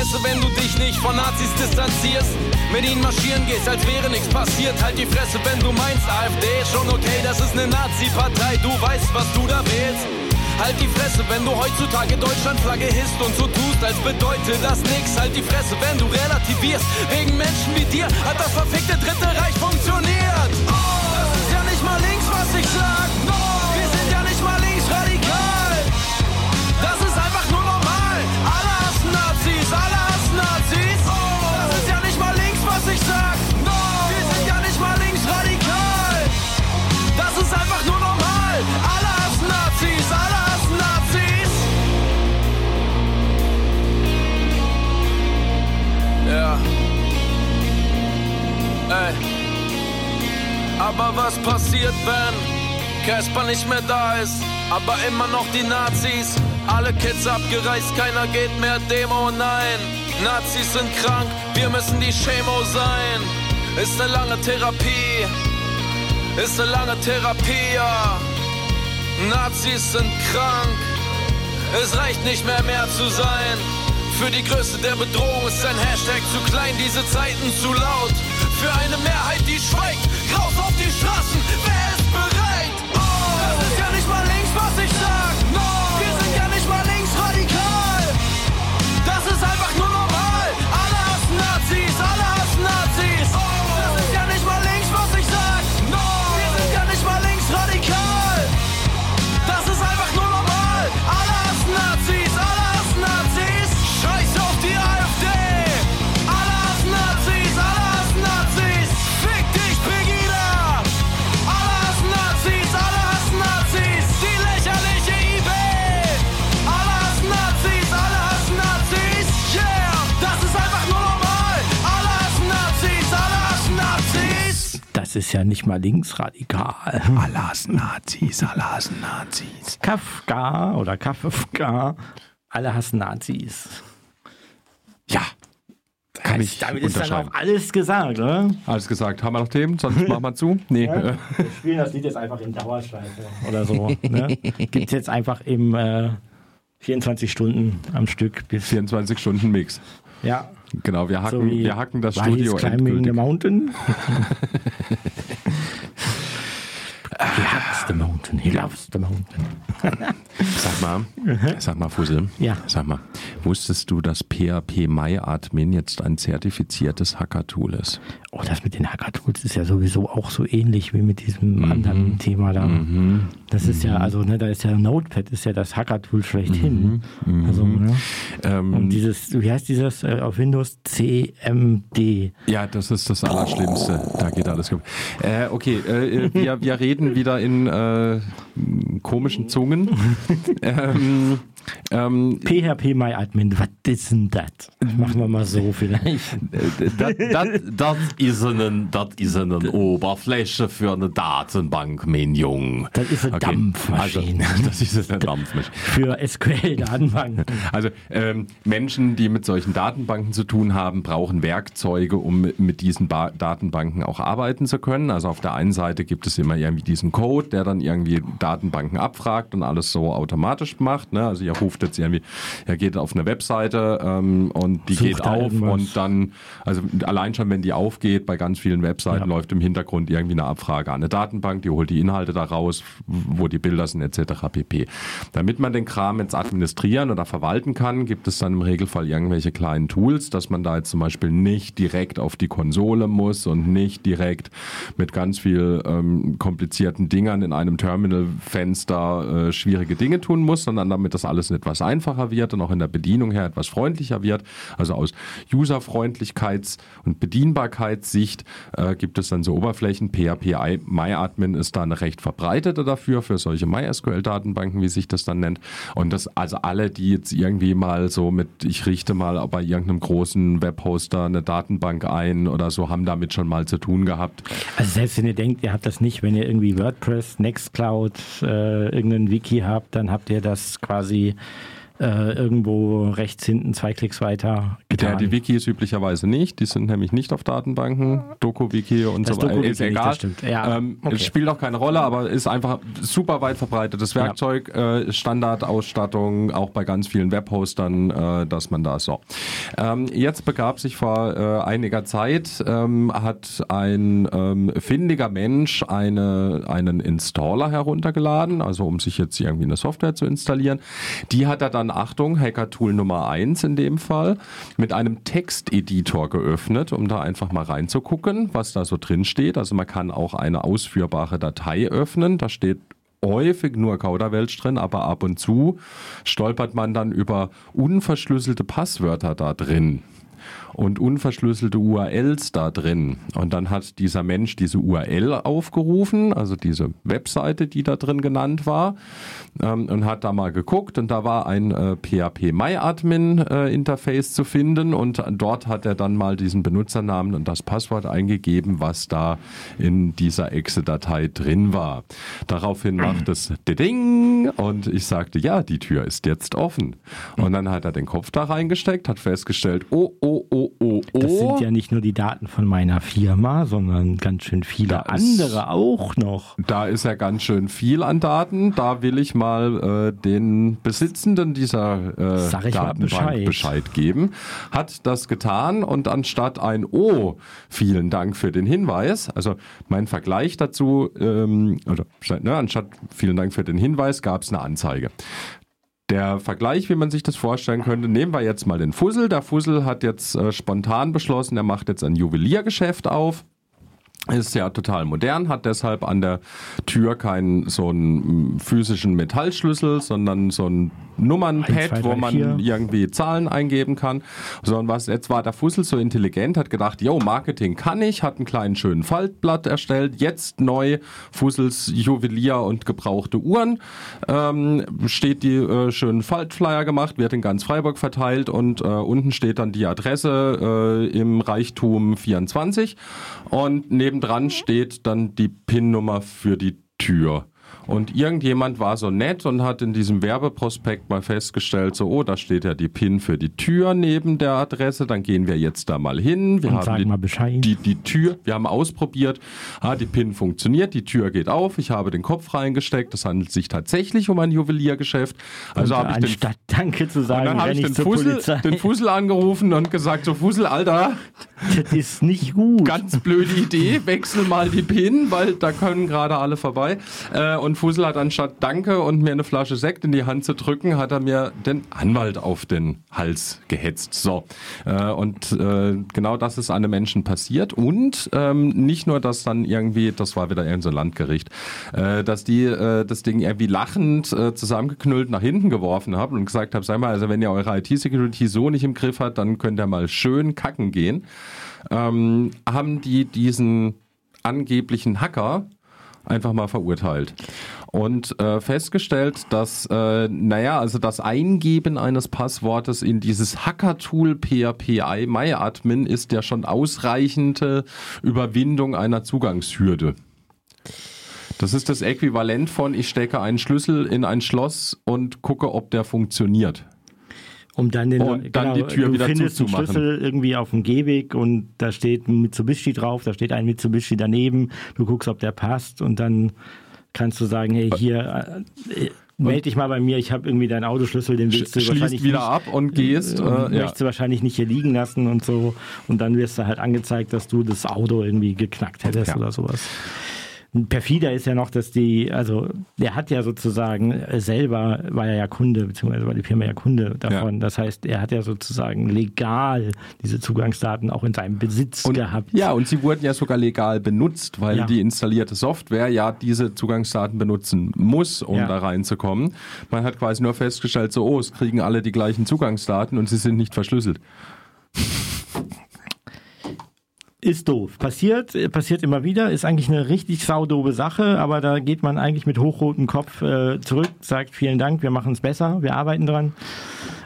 Fresse, wenn du dich nicht von Nazis distanzierst. Mit ihnen marschieren gehst, als wäre nichts passiert. Halt die Fresse, wenn du meinst, AfD ist schon okay, das ist eine Nazi-Partei. Du weißt, was du da wählst. Halt die Fresse, wenn du heutzutage Deutschlandflagge hisst und so tust, als bedeutet das nix. Halt die Fresse, wenn du relativierst. Wegen Menschen wie dir hat das verfickte Dritte Reich funktioniert. Das ist ja nicht mal links, was ich sag. Wir Aber was passiert, wenn Casper nicht mehr da ist, aber immer noch die Nazis? Alle Kids abgereist, keiner geht mehr Demo, nein. Nazis sind krank, wir müssen die Chemo sein. Ist eine lange Therapie, ist eine lange Therapie, ja. Nazis sind krank, es reicht nicht mehr mehr zu sein. Für die Größe der Bedrohung ist ein Hashtag zu klein, diese Zeiten zu laut. Für eine Mehrheit, die schweigt, raus auf die Straßen, wer ist bereit? Oh, das ist ja nicht mal links, was ich sag. Ist ja nicht mal linksradikal. Alas Nazis, Alas Nazis. Kafka oder Kafka, alle hassen Nazis. Ja. Kann ich damit ist dann auch alles gesagt, oder? Alles gesagt. Haben wir noch Themen? Sonst machen wir zu. Nee. Ja, wir spielen das Lied jetzt einfach in Dauerschleife oder so. Ne? Gibt es jetzt einfach im äh, 24 Stunden am Stück. Bis 24 Stunden Mix. Ja. Genau, wir hacken, so wir hacken das Studio climbing the mountain. he hugs the mountain, he loves the mountain. Sag mal, sag mal, Fussel. Ja. Sag mal, wusstest du, dass PHP MyAdmin jetzt ein zertifiziertes Hacker-Tool ist? Oh, das mit den Hacker-Tools ist ja sowieso auch so ähnlich wie mit diesem mhm. anderen Thema da. Mhm. Das ist mhm. ja, also, ne, da ist ja Notepad, ist ja das Hacker-Tool schlechthin. Mhm. mhm. Also, ne? Ähm, Und dieses, wie heißt dieses äh, auf Windows? CMD. Ja, das ist das Allerschlimmste. Da geht alles gut. Äh, okay, äh, wir, wir reden wieder in äh, komischen Zungen. ähm, ähm, PHP MyAdmin, was ist denn das? Machen wir mal so vielleicht. Das ist eine, ist eine Oberfläche für eine Datenbank, mein Jung. Das ist eine okay. Dampfmaschine. Also, das ist eine Dampfmaschine. Für SQL-Datenbanken. Also ähm, Menschen, die mit solchen Datenbanken zu tun haben, brauchen Werkzeuge, um mit diesen ba Datenbanken auch arbeiten zu können. Also auf der einen Seite gibt es immer irgendwie diesen Code, der dann irgendwie Datenbanken abfragt und alles so automatisch macht. Ne? Also ihr ruft jetzt irgendwie, er geht auf eine Webseite ähm, und die Sucht geht auf irgendwas. und dann, also allein schon, wenn die aufgeht, bei ganz vielen Webseiten ja. läuft im Hintergrund irgendwie eine Abfrage an eine Datenbank, die holt die Inhalte da raus, wo die Bilder sind etc. pp. Damit man den Kram jetzt administrieren oder verwalten kann, gibt es dann im Regelfall irgendwelche kleinen Tools, dass man da jetzt zum Beispiel nicht direkt auf die Konsole muss und nicht direkt mit ganz viel ähm, komplizierten Dingern in einem Terminalfenster äh, schwierige Dinge tun muss, sondern damit das alles es etwas einfacher wird und auch in der Bedienung her etwas freundlicher wird. Also aus Userfreundlichkeits- und Bedienbarkeitssicht äh, gibt es dann so Oberflächen. PHP MyAdmin ist da eine recht verbreitete dafür, für solche MySQL-Datenbanken, wie sich das dann nennt. Und das, also alle, die jetzt irgendwie mal so mit, ich richte mal bei irgendeinem großen Webhoster eine Datenbank ein oder so, haben damit schon mal zu tun gehabt. Also selbst wenn ihr denkt, ihr habt das nicht, wenn ihr irgendwie WordPress, Nextcloud, äh, irgendein Wiki habt, dann habt ihr das quasi äh, irgendwo rechts hinten zwei Klicks weiter getan. Ja, die Wikis üblicherweise nicht. Die sind nämlich nicht auf Datenbanken. Doku-Wiki und das so weiter. Ist egal. Nicht, ja, ähm, okay. Es spielt auch keine Rolle, aber ist einfach super weit verbreitetes Werkzeug. Ja. Äh, Standardausstattung, auch bei ganz vielen Webhostern, äh, dass man da so. Ähm, jetzt begab sich vor äh, einiger Zeit, ähm, hat ein ähm, findiger Mensch eine, einen Installer heruntergeladen, also um sich jetzt irgendwie eine Software zu installieren. Die hat er dann dann, Achtung, Hacker-Tool Nummer 1 in dem Fall, mit einem Texteditor geöffnet, um da einfach mal reinzugucken, was da so drin steht. Also man kann auch eine ausführbare Datei öffnen. Da steht häufig nur Kauderwelsch drin, aber ab und zu stolpert man dann über unverschlüsselte Passwörter da drin und unverschlüsselte URLs da drin. Und dann hat dieser Mensch diese URL aufgerufen, also diese Webseite, die da drin genannt war, ähm, und hat da mal geguckt und da war ein äh, PHP MyAdmin äh, Interface zu finden und dort hat er dann mal diesen Benutzernamen und das Passwort eingegeben, was da in dieser Exe-Datei drin war. Daraufhin macht es Ding und ich sagte, ja, die Tür ist jetzt offen. Und dann hat er den Kopf da reingesteckt, hat festgestellt, oh, oh, oh, oh, oh. Das sind ja nicht nur die Daten von meiner Firma, sondern ganz schön viele da andere auch noch. Da ist ja ganz schön viel an Daten. Da will ich mal äh, den Besitzenden dieser äh, Datenbank Bescheid. Bescheid geben. Hat das getan und anstatt ein Oh, vielen Dank für den Hinweis, also mein Vergleich dazu, ähm, oder ne, anstatt vielen Dank für den Hinweis, gab es eine Anzeige. Der Vergleich, wie man sich das vorstellen könnte, nehmen wir jetzt mal den Fussel. Der Fussel hat jetzt äh, spontan beschlossen, er macht jetzt ein Juweliergeschäft auf ist ja total modern, hat deshalb an der Tür keinen so einen physischen Metallschlüssel, sondern so ein Nummernpad, wo man vier. irgendwie Zahlen eingeben kann. Sondern was jetzt war der Fussel so intelligent, hat gedacht, yo, Marketing kann ich, hat einen kleinen schönen Faltblatt erstellt, jetzt neu Fussels Juwelier und gebrauchte Uhren, ähm, steht die äh, schönen Faltflyer gemacht, wird in ganz Freiburg verteilt und äh, unten steht dann die Adresse äh, im Reichtum 24 und nebendran steht dann die PIN-Nummer für die Tür. Und irgendjemand war so nett und hat in diesem Werbeprospekt mal festgestellt, so, oh, da steht ja die PIN für die Tür neben der Adresse, dann gehen wir jetzt da mal hin. Wir und haben die, mal Bescheid. Die, die Tür, wir haben ausprobiert, ah, die PIN funktioniert, die Tür geht auf, ich habe den Kopf reingesteckt, es handelt sich tatsächlich um ein Juweliergeschäft. Also habe ich den, anstatt Danke zu sagen, dann habe ich den Fussel, den Fussel angerufen und gesagt, so Fussel, Alter, das ist nicht gut. Ganz blöde Idee, wechsel mal die PIN, weil da können gerade alle vorbei. Äh, Und Fusel hat anstatt Danke und mir eine Flasche Sekt in die Hand zu drücken, hat er mir den Anwalt auf den Hals gehetzt. So. Äh, und äh, genau das ist einem Menschen passiert. Und ähm, nicht nur, dass dann irgendwie, das war wieder irgendein so Landgericht, äh, dass die äh, das Ding irgendwie lachend äh, zusammengeknüllt nach hinten geworfen haben und gesagt haben, sag mal, also wenn ihr eure IT-Security so nicht im Griff habt, dann könnt ihr mal schön kacken gehen. Ähm, haben die diesen angeblichen Hacker einfach mal verurteilt und äh, festgestellt, dass, äh, naja, also das Eingeben eines Passwortes in dieses Hacker-Tool PHP MyAdmin ist ja schon ausreichende Überwindung einer Zugangshürde. Das ist das Äquivalent von, ich stecke einen Schlüssel in ein Schloss und gucke, ob der funktioniert. Um dann, den, und dann genau, die Tür du wieder findest zuzumachen. einen Schlüssel irgendwie auf dem Gehweg und da steht ein Mitsubishi drauf, da steht ein Mitsubishi daneben, du guckst, ob der passt und dann kannst du sagen, hey, hier, äh, melde dich mal bei mir, ich habe irgendwie deinen Autoschlüssel, den willst du Schließt wahrscheinlich wieder nicht, ab und gehst. Äh, Äh, möchtest du wahrscheinlich nicht hier liegen lassen und so. Und dann wirst du halt angezeigt, dass du das Auto irgendwie geknackt hättest Ja. oder sowas. Perfider ist ja noch, dass die, also der hat ja sozusagen äh, selber, war er ja Kunde, beziehungsweise war die Firma ja Kunde davon. Das heißt, er hat ja sozusagen legal diese Zugangsdaten auch in seinem Besitz Und, gehabt. Ja, und sie wurden ja sogar legal benutzt, weil Ja. die installierte Software ja diese Zugangsdaten benutzen muss, um Ja. da reinzukommen. Man hat quasi nur festgestellt, so, oh, es kriegen alle die gleichen Zugangsdaten und sie sind nicht verschlüsselt. Ist doof. Passiert, äh, passiert immer wieder, ist eigentlich eine richtig saudobe Sache, aber da geht man eigentlich mit hochrotem Kopf äh, zurück, sagt vielen Dank, wir machen es besser, wir arbeiten dran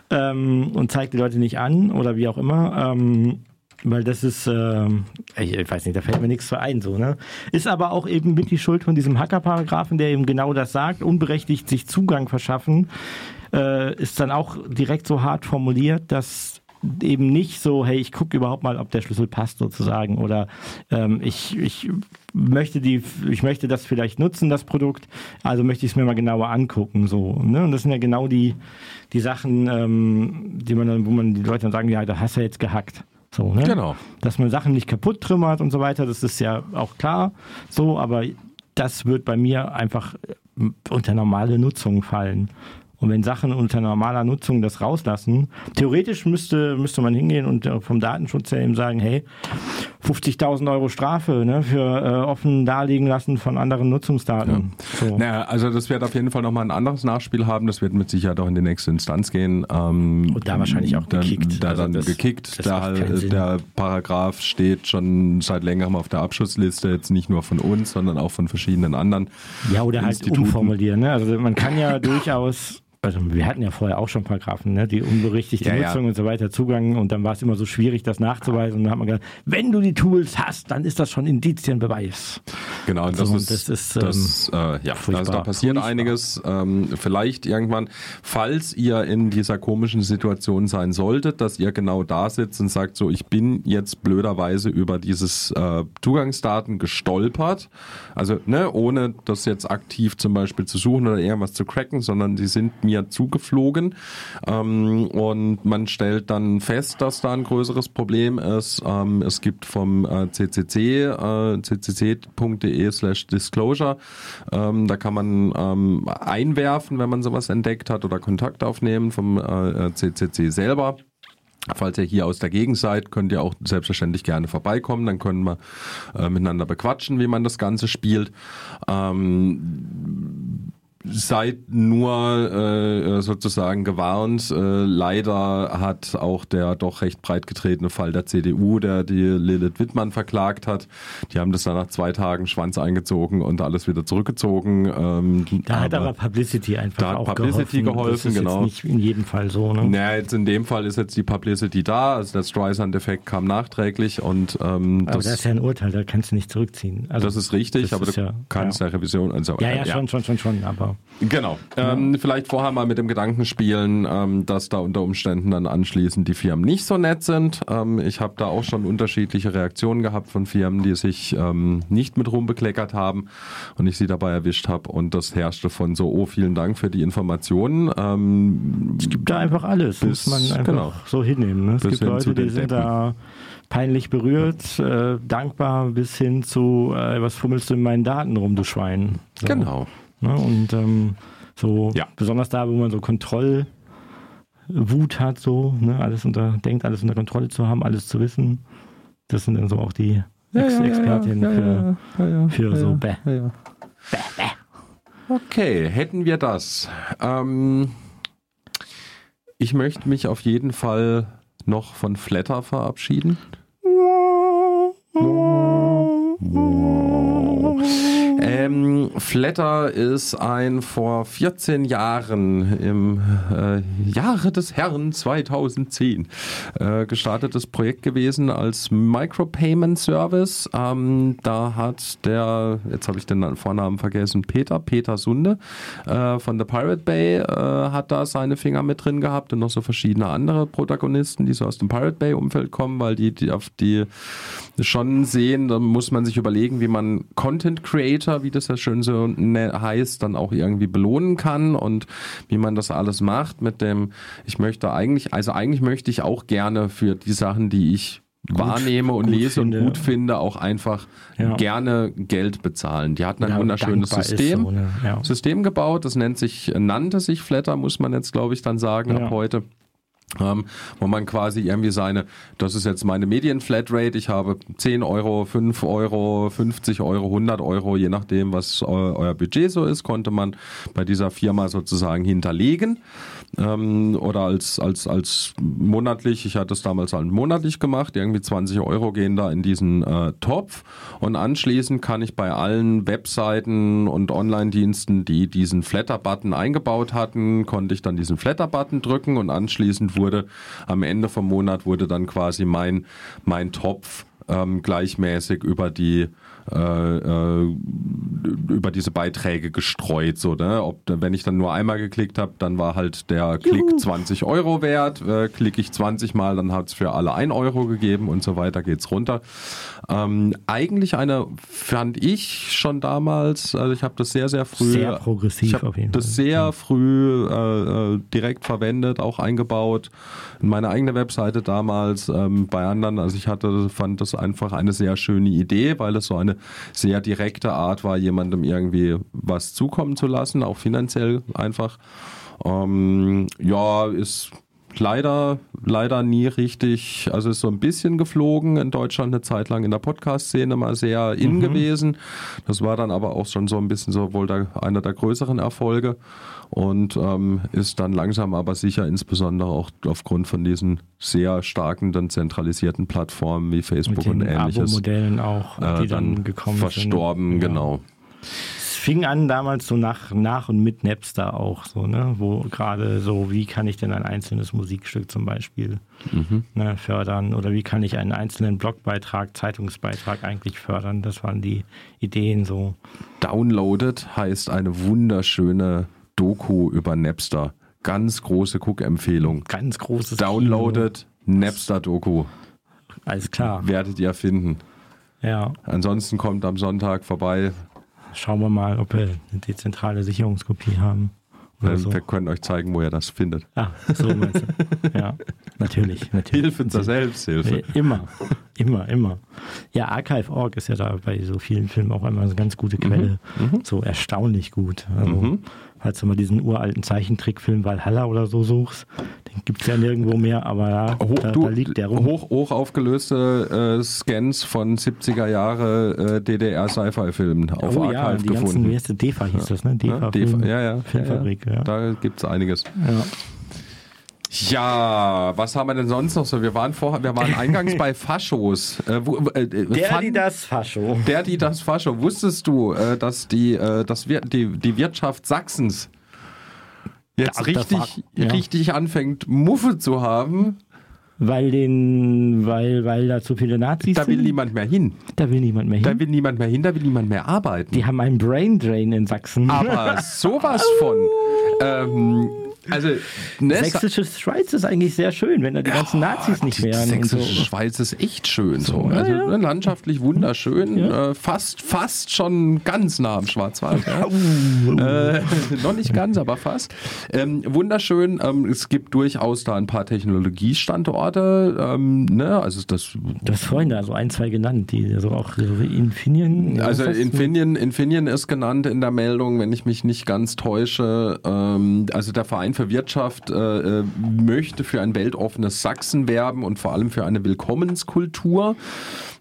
ähm, und zeigt die Leute nicht an oder wie auch immer. Ähm, weil das ist, ich, ich weiß nicht, da fällt mir nichts zu ein, so, ne? Ist aber auch eben mit die Schuld von diesem Hacker-Paragraphen, der eben genau das sagt, unberechtigt sich Zugang verschaffen, äh, ist dann auch direkt so hart formuliert, dass eben nicht so, hey, ich gucke überhaupt mal, ob der Schlüssel passt sozusagen oder ähm, ich, ich möchte die, ich möchte das vielleicht nutzen, das Produkt, also möchte ich es mir mal genauer angucken, so, ne? Und das sind ja genau die, die Sachen, ähm, die man dann, wo man die Leute dann sagen, ja, da hast du jetzt gehackt. So, ne? Genau. Dass man Sachen nicht kaputt trümmert und so weiter, das ist ja auch klar so, aber das wird bei mir einfach unter normale Nutzung fallen. Und wenn Sachen unter normaler Nutzung das rauslassen, theoretisch müsste, müsste man hingehen und äh, vom Datenschutz her eben sagen, hey, 50.000 Euro Strafe ne, für äh, offen darlegen lassen von anderen Nutzungsdaten. So. Naja, also das wird auf jeden Fall nochmal ein anderes Nachspiel haben. Das wird mit Sicherheit auch in die nächste Instanz gehen. Ähm, Und da wahrscheinlich auch dann, gekickt. Da Also dann das- gekickt. das keinen Sinn. der Paragraph steht schon seit längerem auf der Abschussliste, jetzt nicht nur von uns, sondern auch von verschiedenen anderen. Ja, oder halt umformulieren. Ne? Also man kann ja durchaus, also wir hatten ja vorher auch schon Paragraphen, ne? die unberechtigte Ja, ja. Nutzung und so weiter, Zugang und dann war es immer so schwierig, das nachzuweisen. Und dann hat man gesagt, wenn du die Tools hast, dann ist das schon Indizienbeweis. Genau, und das ist, das ist, das, äh, ja, furchtbar. also da passiert Furchtbar. einiges. Ähm, vielleicht irgendwann, falls ihr in dieser komischen Situation sein solltet, dass ihr genau da sitzt und sagt, so, ich bin jetzt blöderweise über dieses äh, Zugangsdaten gestolpert. Also, ne, ohne das jetzt aktiv zum Beispiel zu suchen oder irgendwas zu cracken, sondern die sind mir zugeflogen. Ähm, und man stellt dann fest, dass da ein größeres Problem ist. Ähm, es gibt vom äh, CCC, äh, ccc.de slash disclosure, ähm, da kann man ähm, einwerfen, wenn man sowas entdeckt hat oder Kontakt aufnehmen vom äh, CCC selber. Falls ihr hier aus der Gegend seid, könnt ihr auch selbstverständlich gerne vorbeikommen. Dann können wir äh, miteinander bequatschen, wie man das Ganze spielt. Ähm, seid nur äh, sozusagen gewarnt. Äh, leider hat auch der doch recht breit getretene Fall der CDU, der die Lilith Wittmann verklagt hat, die haben das dann nach zwei Tagen Schwanz eingezogen und alles wieder zurückgezogen. Ähm, Da hat aber Publicity einfach da hat auch Publicity geholfen. geholfen, das ist genau. Jetzt nicht in jedem Fall so. Ne? naja, jetzt in dem Fall ist jetzt die Publicity da, also der Streisand-Effekt kam nachträglich und ähm, Aber das, das ist ja ein Urteil, da kannst du nicht zurückziehen. Also, das ist richtig, das aber ist du ja- kannst ja. der Revision, also ja, ja, äh, schon, schon, schon, schon, aber Genau. Ähm, vielleicht vorher mal mit dem Gedanken spielen, ähm, dass da unter Umständen dann anschließend die Firmen nicht so nett sind. Ähm, ich habe da auch schon unterschiedliche Reaktionen gehabt von Firmen, die sich ähm, nicht mit rumbekleckert haben und ich sie dabei erwischt habe. Und das herrschte von so, oh, vielen Dank für die Informationen. Ähm, es gibt da einfach alles, Bis- muss man einfach genau. so hinnehmen. Ne? Es Bis gibt hin Leute, die sind Deppen. da peinlich berührt, äh, dankbar bis hin zu, äh, was fummelst du in meinen Daten rum, du Schwein. So. Genau. Ne? Und ähm, so ja. besonders da, wo man so Kontrollwut hat, so, ne? alles unter, denkt, alles unter Kontrolle zu haben, alles zu wissen. Das sind dann so auch die ja, Ex Expertinnen ja, für, für so Bäh. Bäh, bäh. Okay, hätten wir das. Ähm, ich möchte mich auf jeden Fall noch von Flatter verabschieden. Ähm, Flatter ist ein vor 14 Jahren im äh, Jahre des Herrn 2010 äh, gestartetes Projekt gewesen als Micropayment Service. Ähm, da hat der, jetzt habe ich den Vornamen vergessen, Peter, Peter Sunde äh, von The Pirate Bay äh, hat da seine Finger mit drin gehabt und noch so verschiedene andere Protagonisten, die so aus dem Pirate Bay Umfeld kommen, weil die, die auf die schon sehen, da muss man sich überlegen, wie man Content Creator, wie das ja schön so ne, heißt, dann auch irgendwie belohnen kann und wie man das alles macht mit dem, ich möchte eigentlich, also eigentlich möchte ich auch gerne für die Sachen, die ich gut, wahrnehme und lese finde. und gut finde, auch einfach ja. gerne Geld bezahlen. Die hatten ein ja, wunderschönes System, so, ne? System gebaut, das nennt sich, nannte sich Flatter, muss man jetzt glaube ich dann sagen ab heute. Ähm, wo man quasi irgendwie seine, das ist jetzt meine Medienflatrate, ich habe 10 Euro, 5 Euro, 50 Euro, 100 Euro, je nachdem, was euer Budget so ist, konnte man bei dieser Firma sozusagen hinterlegen ähm, oder als, als, als monatlich, ich hatte es damals halt monatlich gemacht, irgendwie 20 Euro gehen da in diesen äh, Topf. Und anschließend kann ich bei allen Webseiten und Online-Diensten, die diesen Flatter-Button eingebaut hatten, konnte ich dann diesen Flatter-Button drücken. Und anschließend wurde am Ende vom Monat wurde dann quasi mein, mein Topf ähm, gleichmäßig über die äh, äh, über diese Beiträge gestreut. So, ne? Ob, wenn ich dann nur einmal geklickt habe, dann war halt der Klick Juhu. 20 Euro wert. Äh, klicke ich 20 Mal, dann hat es für alle 1 Euro gegeben und so weiter geht's runter. Ähm, eigentlich eine, fand ich schon damals, also ich habe das sehr, sehr früh. Sehr progressiv ich auf jeden das Fall. sehr ja. früh äh, äh, direkt verwendet, auch eingebaut in meine eigene Webseite damals, ähm, bei anderen. Also ich hatte, fand das einfach eine sehr schöne Idee, weil es so eine sehr direkte Art war, jemandem irgendwie was zukommen zu lassen, auch finanziell einfach. Ähm, ja, ist leider, leider nie richtig, also ist so ein bisschen geflogen in Deutschland eine Zeit lang in der Podcast-Szene mal sehr in mhm. gewesen. Das war dann aber auch schon so ein bisschen so wohl der, einer der größeren Erfolge und ähm, ist dann langsam aber sicher insbesondere auch aufgrund von diesen sehr starken, dann zentralisierten Plattformen wie Facebook und, und ähnliches. Modellen auch, die äh, dann, dann gekommen verstorben, sind. Verstorben, genau fing an damals so nach, nach und mit Napster auch so, ne? Wo gerade so, wie kann ich denn ein einzelnes Musikstück zum Beispiel mhm. ne, fördern oder wie kann ich einen einzelnen Blogbeitrag, Zeitungsbeitrag eigentlich fördern? Das waren die Ideen so. Downloaded heißt eine wunderschöne Doku über Napster. Ganz große Cook-Empfehlung. Ganz großes Downloaded Napster-Doku. Alles klar. Werdet ihr finden. Ja. Ansonsten kommt am Sonntag vorbei Schauen wir mal, ob wir eine dezentrale Sicherungskopie haben. Oder so. Wir können euch zeigen, wo ihr das findet. Ah, so meinst du. Ja, natürlich. natürlich. Hilfe zur Selbsthilfe. Immer, immer, immer. Ja, Archive.org ist ja da bei so vielen Filmen auch immer eine ganz gute Quelle. Mhm. mhm. So erstaunlich gut. Also, mhm falls du mal diesen uralten Zeichentrickfilm Valhalla oder so suchst, den gibt es ja nirgendwo mehr, aber ja, hoch, da, da, liegt der rum. Hoch, hoch aufgelöste äh, Scans von 70er Jahre äh, DDR-Sci-Fi-Filmen auf oh, Archive ja, die gefunden. Ganzen, wie heißt das? DEFA hieß das, ne? DEFA, ja, Film, ja, ja, Filmfabrik. Ja, ja. Da gibt es einiges. Ja. Ja, was haben wir denn sonst noch so? Wir waren vorher, wir waren eingangs bei Faschos. Äh, wo, äh, äh der, fand, die das Fascho. Der, die das Fascho. Wusstest du, äh, dass die, äh, dass wir, die, die Wirtschaft Sachsens jetzt richtig, ja. richtig anfängt, Muffe zu haben? Weil den, weil, weil da zu viele Nazis Da will sind? niemand mehr hin. Da will niemand mehr hin. Da will niemand mehr hin, da will niemand mehr arbeiten. Die haben einen Brain Drain in Sachsen. Aber sowas von. ähm, Also, ne, Sächsische Schweiz ist eigentlich sehr schön, wenn da die ganzen ja, Nazis nicht wären. Die Sächsische so. Schweiz ist echt schön. So. Also ja, ja. Ne, landschaftlich wunderschön. Äh, fast, fast schon ganz nah am Schwarzwald. äh, noch nicht ganz, aber fast. Ähm, wunderschön. Ähm, es gibt durchaus da ein paar Technologiestandorte. Ähm, ne? also das, du hast vorhin da so ein, zwei genannt, die so auch so Infineon. Also Infineon, Infineon ist genannt in der Meldung, wenn ich mich nicht ganz täusche. Ähm, also der Verein für Wirtschaft äh, äh, möchte für ein weltoffenes Sachsen werben und vor allem für eine Willkommenskultur.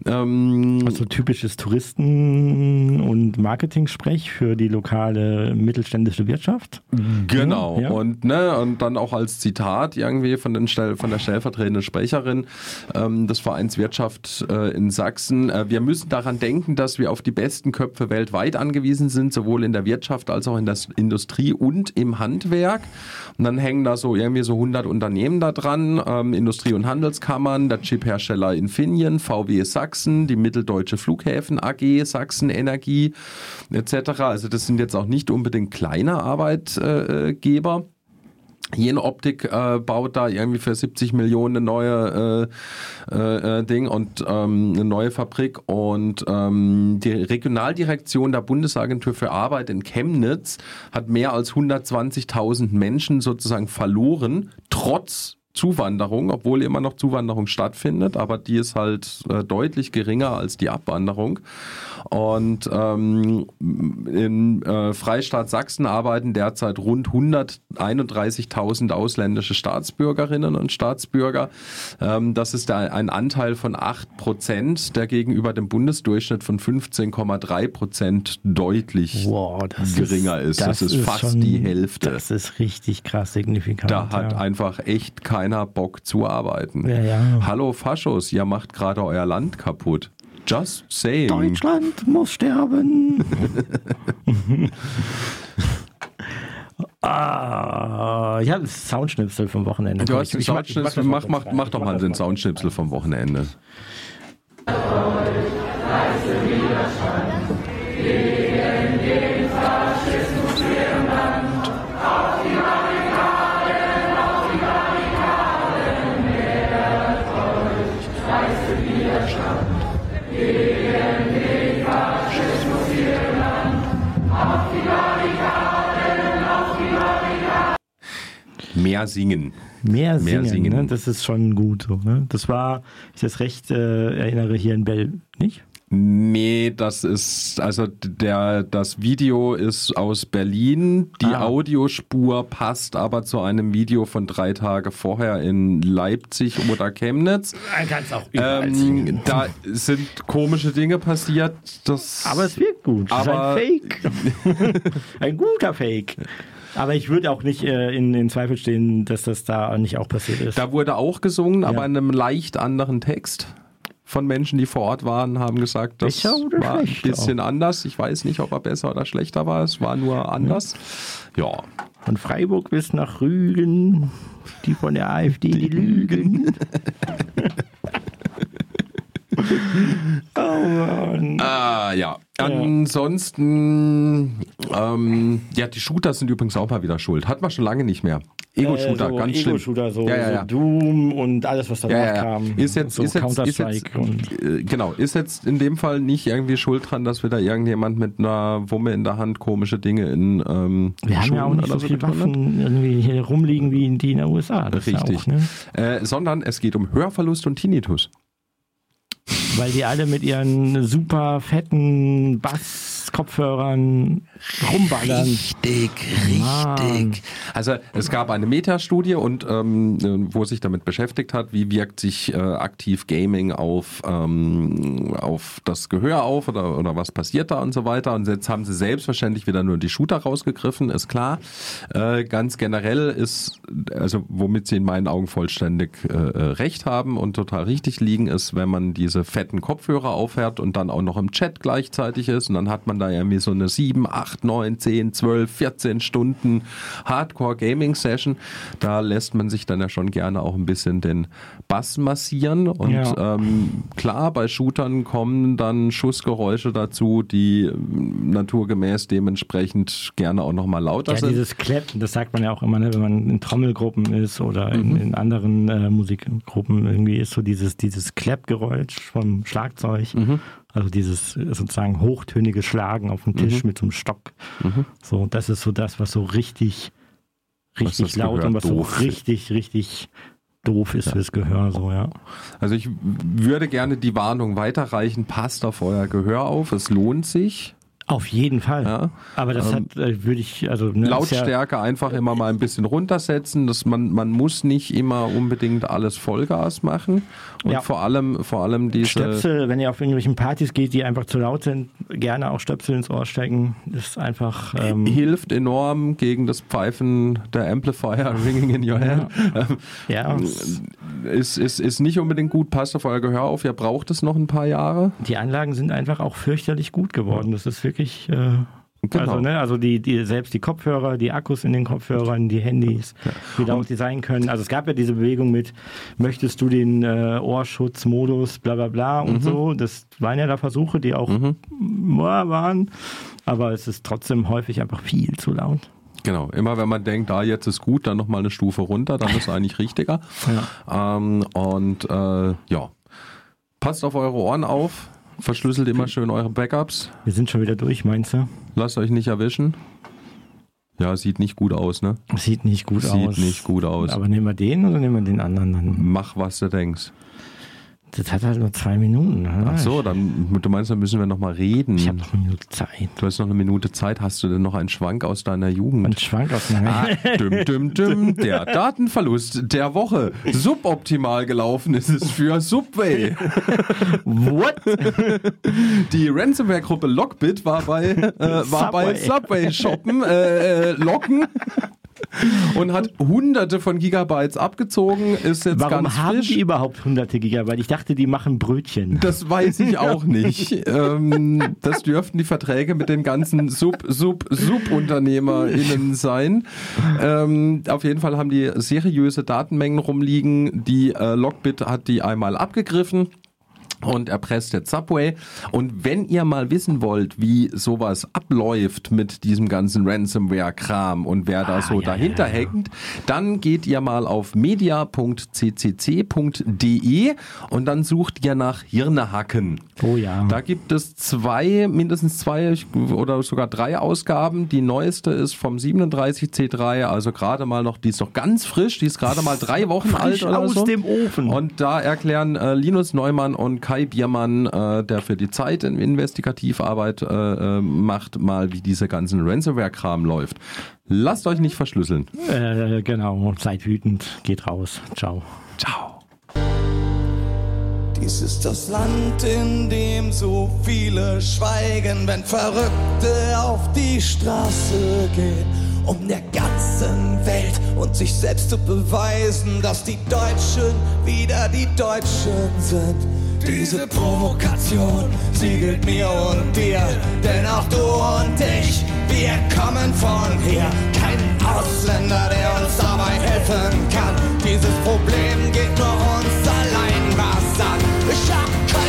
Ähm, also typisches Touristen- und Marketing-Sprech für die lokale mittelständische Wirtschaft. Genau. Ja. Und, ne, und dann auch als Zitat irgendwie von, den von der stellvertretenden Sprecherin ähm, des Vereins Wirtschaft äh, in Sachsen. Äh, wir müssen daran denken, dass wir auf die besten Köpfe weltweit angewiesen sind, sowohl in der Wirtschaft als auch in der Industrie und im Handwerk. Und dann hängen da so irgendwie so 100 Unternehmen da dran, ähm, Industrie- und Handelskammern, der Chiphersteller Infineon, VW Sachsen, die Mitteldeutsche Flughäfen AG, Sachsen Energie etc. Also das sind jetzt auch nicht unbedingt kleine Arbeitgeber. Jene Optik äh, baut da irgendwie für 70 Millionen eine neue äh, äh, Ding und ähm, eine neue Fabrik und ähm, die Regionaldirektion der Bundesagentur für Arbeit in Chemnitz hat mehr als 120.000 Menschen sozusagen verloren, trotz Zuwanderung, obwohl immer noch Zuwanderung stattfindet, aber die ist halt äh, deutlich geringer als die Abwanderung. Und ähm, in äh, Freistaat Sachsen arbeiten derzeit rund 131.000 ausländische Staatsbürgerinnen und Staatsbürger. Ähm, das ist ein Anteil von 8 Prozent, der gegenüber dem Bundesdurchschnitt von 15,3 Prozent deutlich wow, geringer ist. ist. Das, das ist, fast schon, die Hälfte. Das ist richtig krass signifikant. Da hat ja. einfach echt keiner Bock zu arbeiten. Ja, ja. Hallo Faschos, ihr macht gerade euer Land kaputt. Just saying. Deutschland muss sterben. ah, ich habe Soundschnipsel vom Wochenende. Du hast ich, Soundschnipsel, mach, mach, mach doch mal den Soundschnipsel vom Wochenende. Mehr singen. Mehr singen, Mehr singen. Ne? das ist schon gut so. Ne? Das war, ich das recht äh, erinnere, hier in Bell, nicht? Nee, das ist, also der, das Video ist aus Berlin. Die ah. Audiospur passt aber zu einem Video von drei Tage vorher in Leipzig oder Chemnitz. Kannst auch ähm, Da sind komische Dinge passiert. Das aber es wirkt gut. Aber ist ein Fake. ein guter Fake. Aber ich würde auch nicht äh, in, in Zweifel stehen, dass das da nicht auch passiert ist. Da wurde auch gesungen, ja. aber in einem leicht anderen Text von Menschen, die vor Ort waren, haben gesagt, das war ein bisschen anders. Ich weiß nicht, ob er besser oder schlechter war. Es war nur anders. Ja. ja. Von Freiburg bis nach Rügen, die von der AfD, die, die lügen. oh Mann. Ah, ja. Ansonsten, ähm, ja, die Shooter sind übrigens auch mal wieder schuld. Hat man schon lange nicht mehr. Ego-Shooter, äh, so ganz schlimm. Ego-Shooter, so, ja, ja, ja. so, Doom und alles, was danach ja, ja. kam. Ist jetzt, so ist jetzt, ist jetzt äh, genau, ist jetzt in dem Fall nicht irgendwie schuld dran, dass wir da irgendjemand mit einer Wumme in der Hand komische Dinge in ähm, Wir haben ja auch nicht so viele Waffen irgendwie hier rumliegen wie in die in den USA. Das Richtig. Auch, ne? äh, sondern es geht um Hörverlust und Tinnitus. Weil die alle mit ihren super fetten Bass-Kopfhörern rumballern. Richtig, richtig. Mann. Also es gab eine Metastudie und ähm, wo sich damit beschäftigt hat, wie wirkt sich äh, aktiv Gaming auf, ähm, auf das Gehör auf oder, oder was passiert da und so weiter. Und jetzt haben sie selbstverständlich wieder nur die Shooter rausgegriffen, ist klar. Äh, ganz generell ist, also womit sie in meinen Augen vollständig äh, äh recht haben und total richtig liegen, ist, wenn man diese fetten Kopfhörer aufhört und dann auch noch im Chat gleichzeitig ist und dann hat man man da irgendwie so eine 7, 8, 9, 10, 12, 14 Stunden Hardcore-Gaming-Session. Da lässt man sich dann ja schon gerne auch ein bisschen den Bass massieren. Und ja. ähm, klar, bei Shootern kommen dann Schussgeräusche dazu, die ähm, naturgemäß dementsprechend gerne auch nochmal lauter ja, sind. Dieses Kleppen, das sagt man ja auch immer, ne, wenn man in Trommelgruppen ist oder in, mhm. in anderen äh, Musikgruppen, irgendwie ist so dieses, dieses Kleppgeräusch vom Schlagzeug. Mhm. Also dieses sozusagen hochtönige Schlagen auf dem Tisch mhm. mit so einem Stock. Mhm. So, das ist so das, was so richtig, richtig laut und was doof. so richtig, richtig doof ist ja. fürs Gehör, so, ja. Also ich würde gerne die Warnung weiterreichen, passt auf euer Gehör auf, es lohnt sich. Auf jeden Fall. Ja. Aber das ähm, hat, äh, würde ich, also ne, Lautstärke ja einfach immer mal ein bisschen runtersetzen. Dass man, man muss nicht immer unbedingt alles Vollgas machen. Und ja. vor allem, vor allem diese Stöpsel, wenn ihr auf irgendwelchen Partys geht, die einfach zu laut sind, gerne auch Stöpsel ins Ohr stecken. Ist einfach ähm, hilft enorm gegen das Pfeifen der Amplifier ringing in your head. Ja. Ähm, ist, ist, ist nicht unbedingt gut. Passt auf euer Gehör auf. Ihr braucht es noch ein paar Jahre. Die Anlagen sind einfach auch fürchterlich gut geworden. Das ist wirklich äh, Genau. Also, ne, also die, die, selbst die Kopfhörer, die Akkus in den Kopfhörern, die Handys, ja. wie laut die sein können. Also es gab ja diese Bewegung mit, möchtest du den äh, Ohrschutzmodus, bla bla bla und mhm. so. Das waren ja da Versuche, die auch mhm. waren. Aber es ist trotzdem häufig einfach viel zu laut. Genau, immer wenn man denkt, da ah, jetzt ist gut, dann nochmal eine Stufe runter, dann ist es eigentlich richtiger. Ja. Ähm, und äh, ja, passt auf eure Ohren auf Verschlüsselt immer schön eure Backups. Wir sind schon wieder durch, meinst du? Lasst euch nicht erwischen. Ja, sieht nicht gut aus, ne? Sieht nicht gut sieht aus. Sieht nicht gut aus. Aber nehmen wir den oder nehmen wir den anderen dann? Mach, was du denkst. Das hat halt nur zwei Minuten. Oder? Ach so, dann du meinst, dann müssen wir noch mal reden. Ich habe noch eine Minute Zeit. Du hast noch eine Minute Zeit. Hast du denn noch einen Schwank aus deiner Jugend? Ein Schwank aus meiner ah, düm, düm, düm. Der Datenverlust der Woche. Suboptimal gelaufen ist es für Subway. What? Die Ransomware-Gruppe Lockbit war bei, äh, war Subway. bei Subway shoppen, äh, äh, locken und hat hunderte von Gigabytes abgezogen. Ist jetzt Warum ganz haben frisch. die überhaupt hunderte Gigabyte? Ich dachte, die machen Brötchen. Das weiß ich auch nicht. ähm, das dürften die Verträge mit den ganzen Sub, Sub, SubunternehmerInnen sein. Ähm, auf jeden Fall haben die seriöse Datenmengen rumliegen. Die äh, Lockbit hat die einmal abgegriffen und erpresst jetzt Subway. Und wenn ihr mal wissen wollt, wie sowas abläuft mit diesem ganzen Ransomware-Kram und wer da ah, so ja, dahinter ja, ja. hängt, dann geht ihr mal auf media.ccc.de und dann sucht ihr nach Hirnehacken. Oh ja. Da gibt es zwei, mindestens zwei oder sogar drei Ausgaben. Die neueste ist vom 37C3, also gerade mal noch, die ist noch ganz frisch, die ist gerade mal drei Wochen frisch alt oder aus so. dem Ofen. Und da erklären äh, Linus Neumann und Kai Biermann, äh, der für die Zeit in Investigativarbeit äh, äh, macht, mal wie dieser ganzen Ransomware-Kram läuft. Lasst euch nicht verschlüsseln. Äh, genau, seid wütend, geht raus. Ciao. Ciao. Dies ist das Land, in dem so viele schweigen, wenn Verrückte auf die Straße gehen, um der ganzen Welt und sich selbst zu beweisen, dass die Deutschen wieder die Deutschen sind. Diese Provokation siegelt mir und dir, denn auch du und ich, wir kommen von hier. Kein Ausländer, der uns dabei helfen kann. Dieses Problem geht nur uns allein was an. Ich hab keine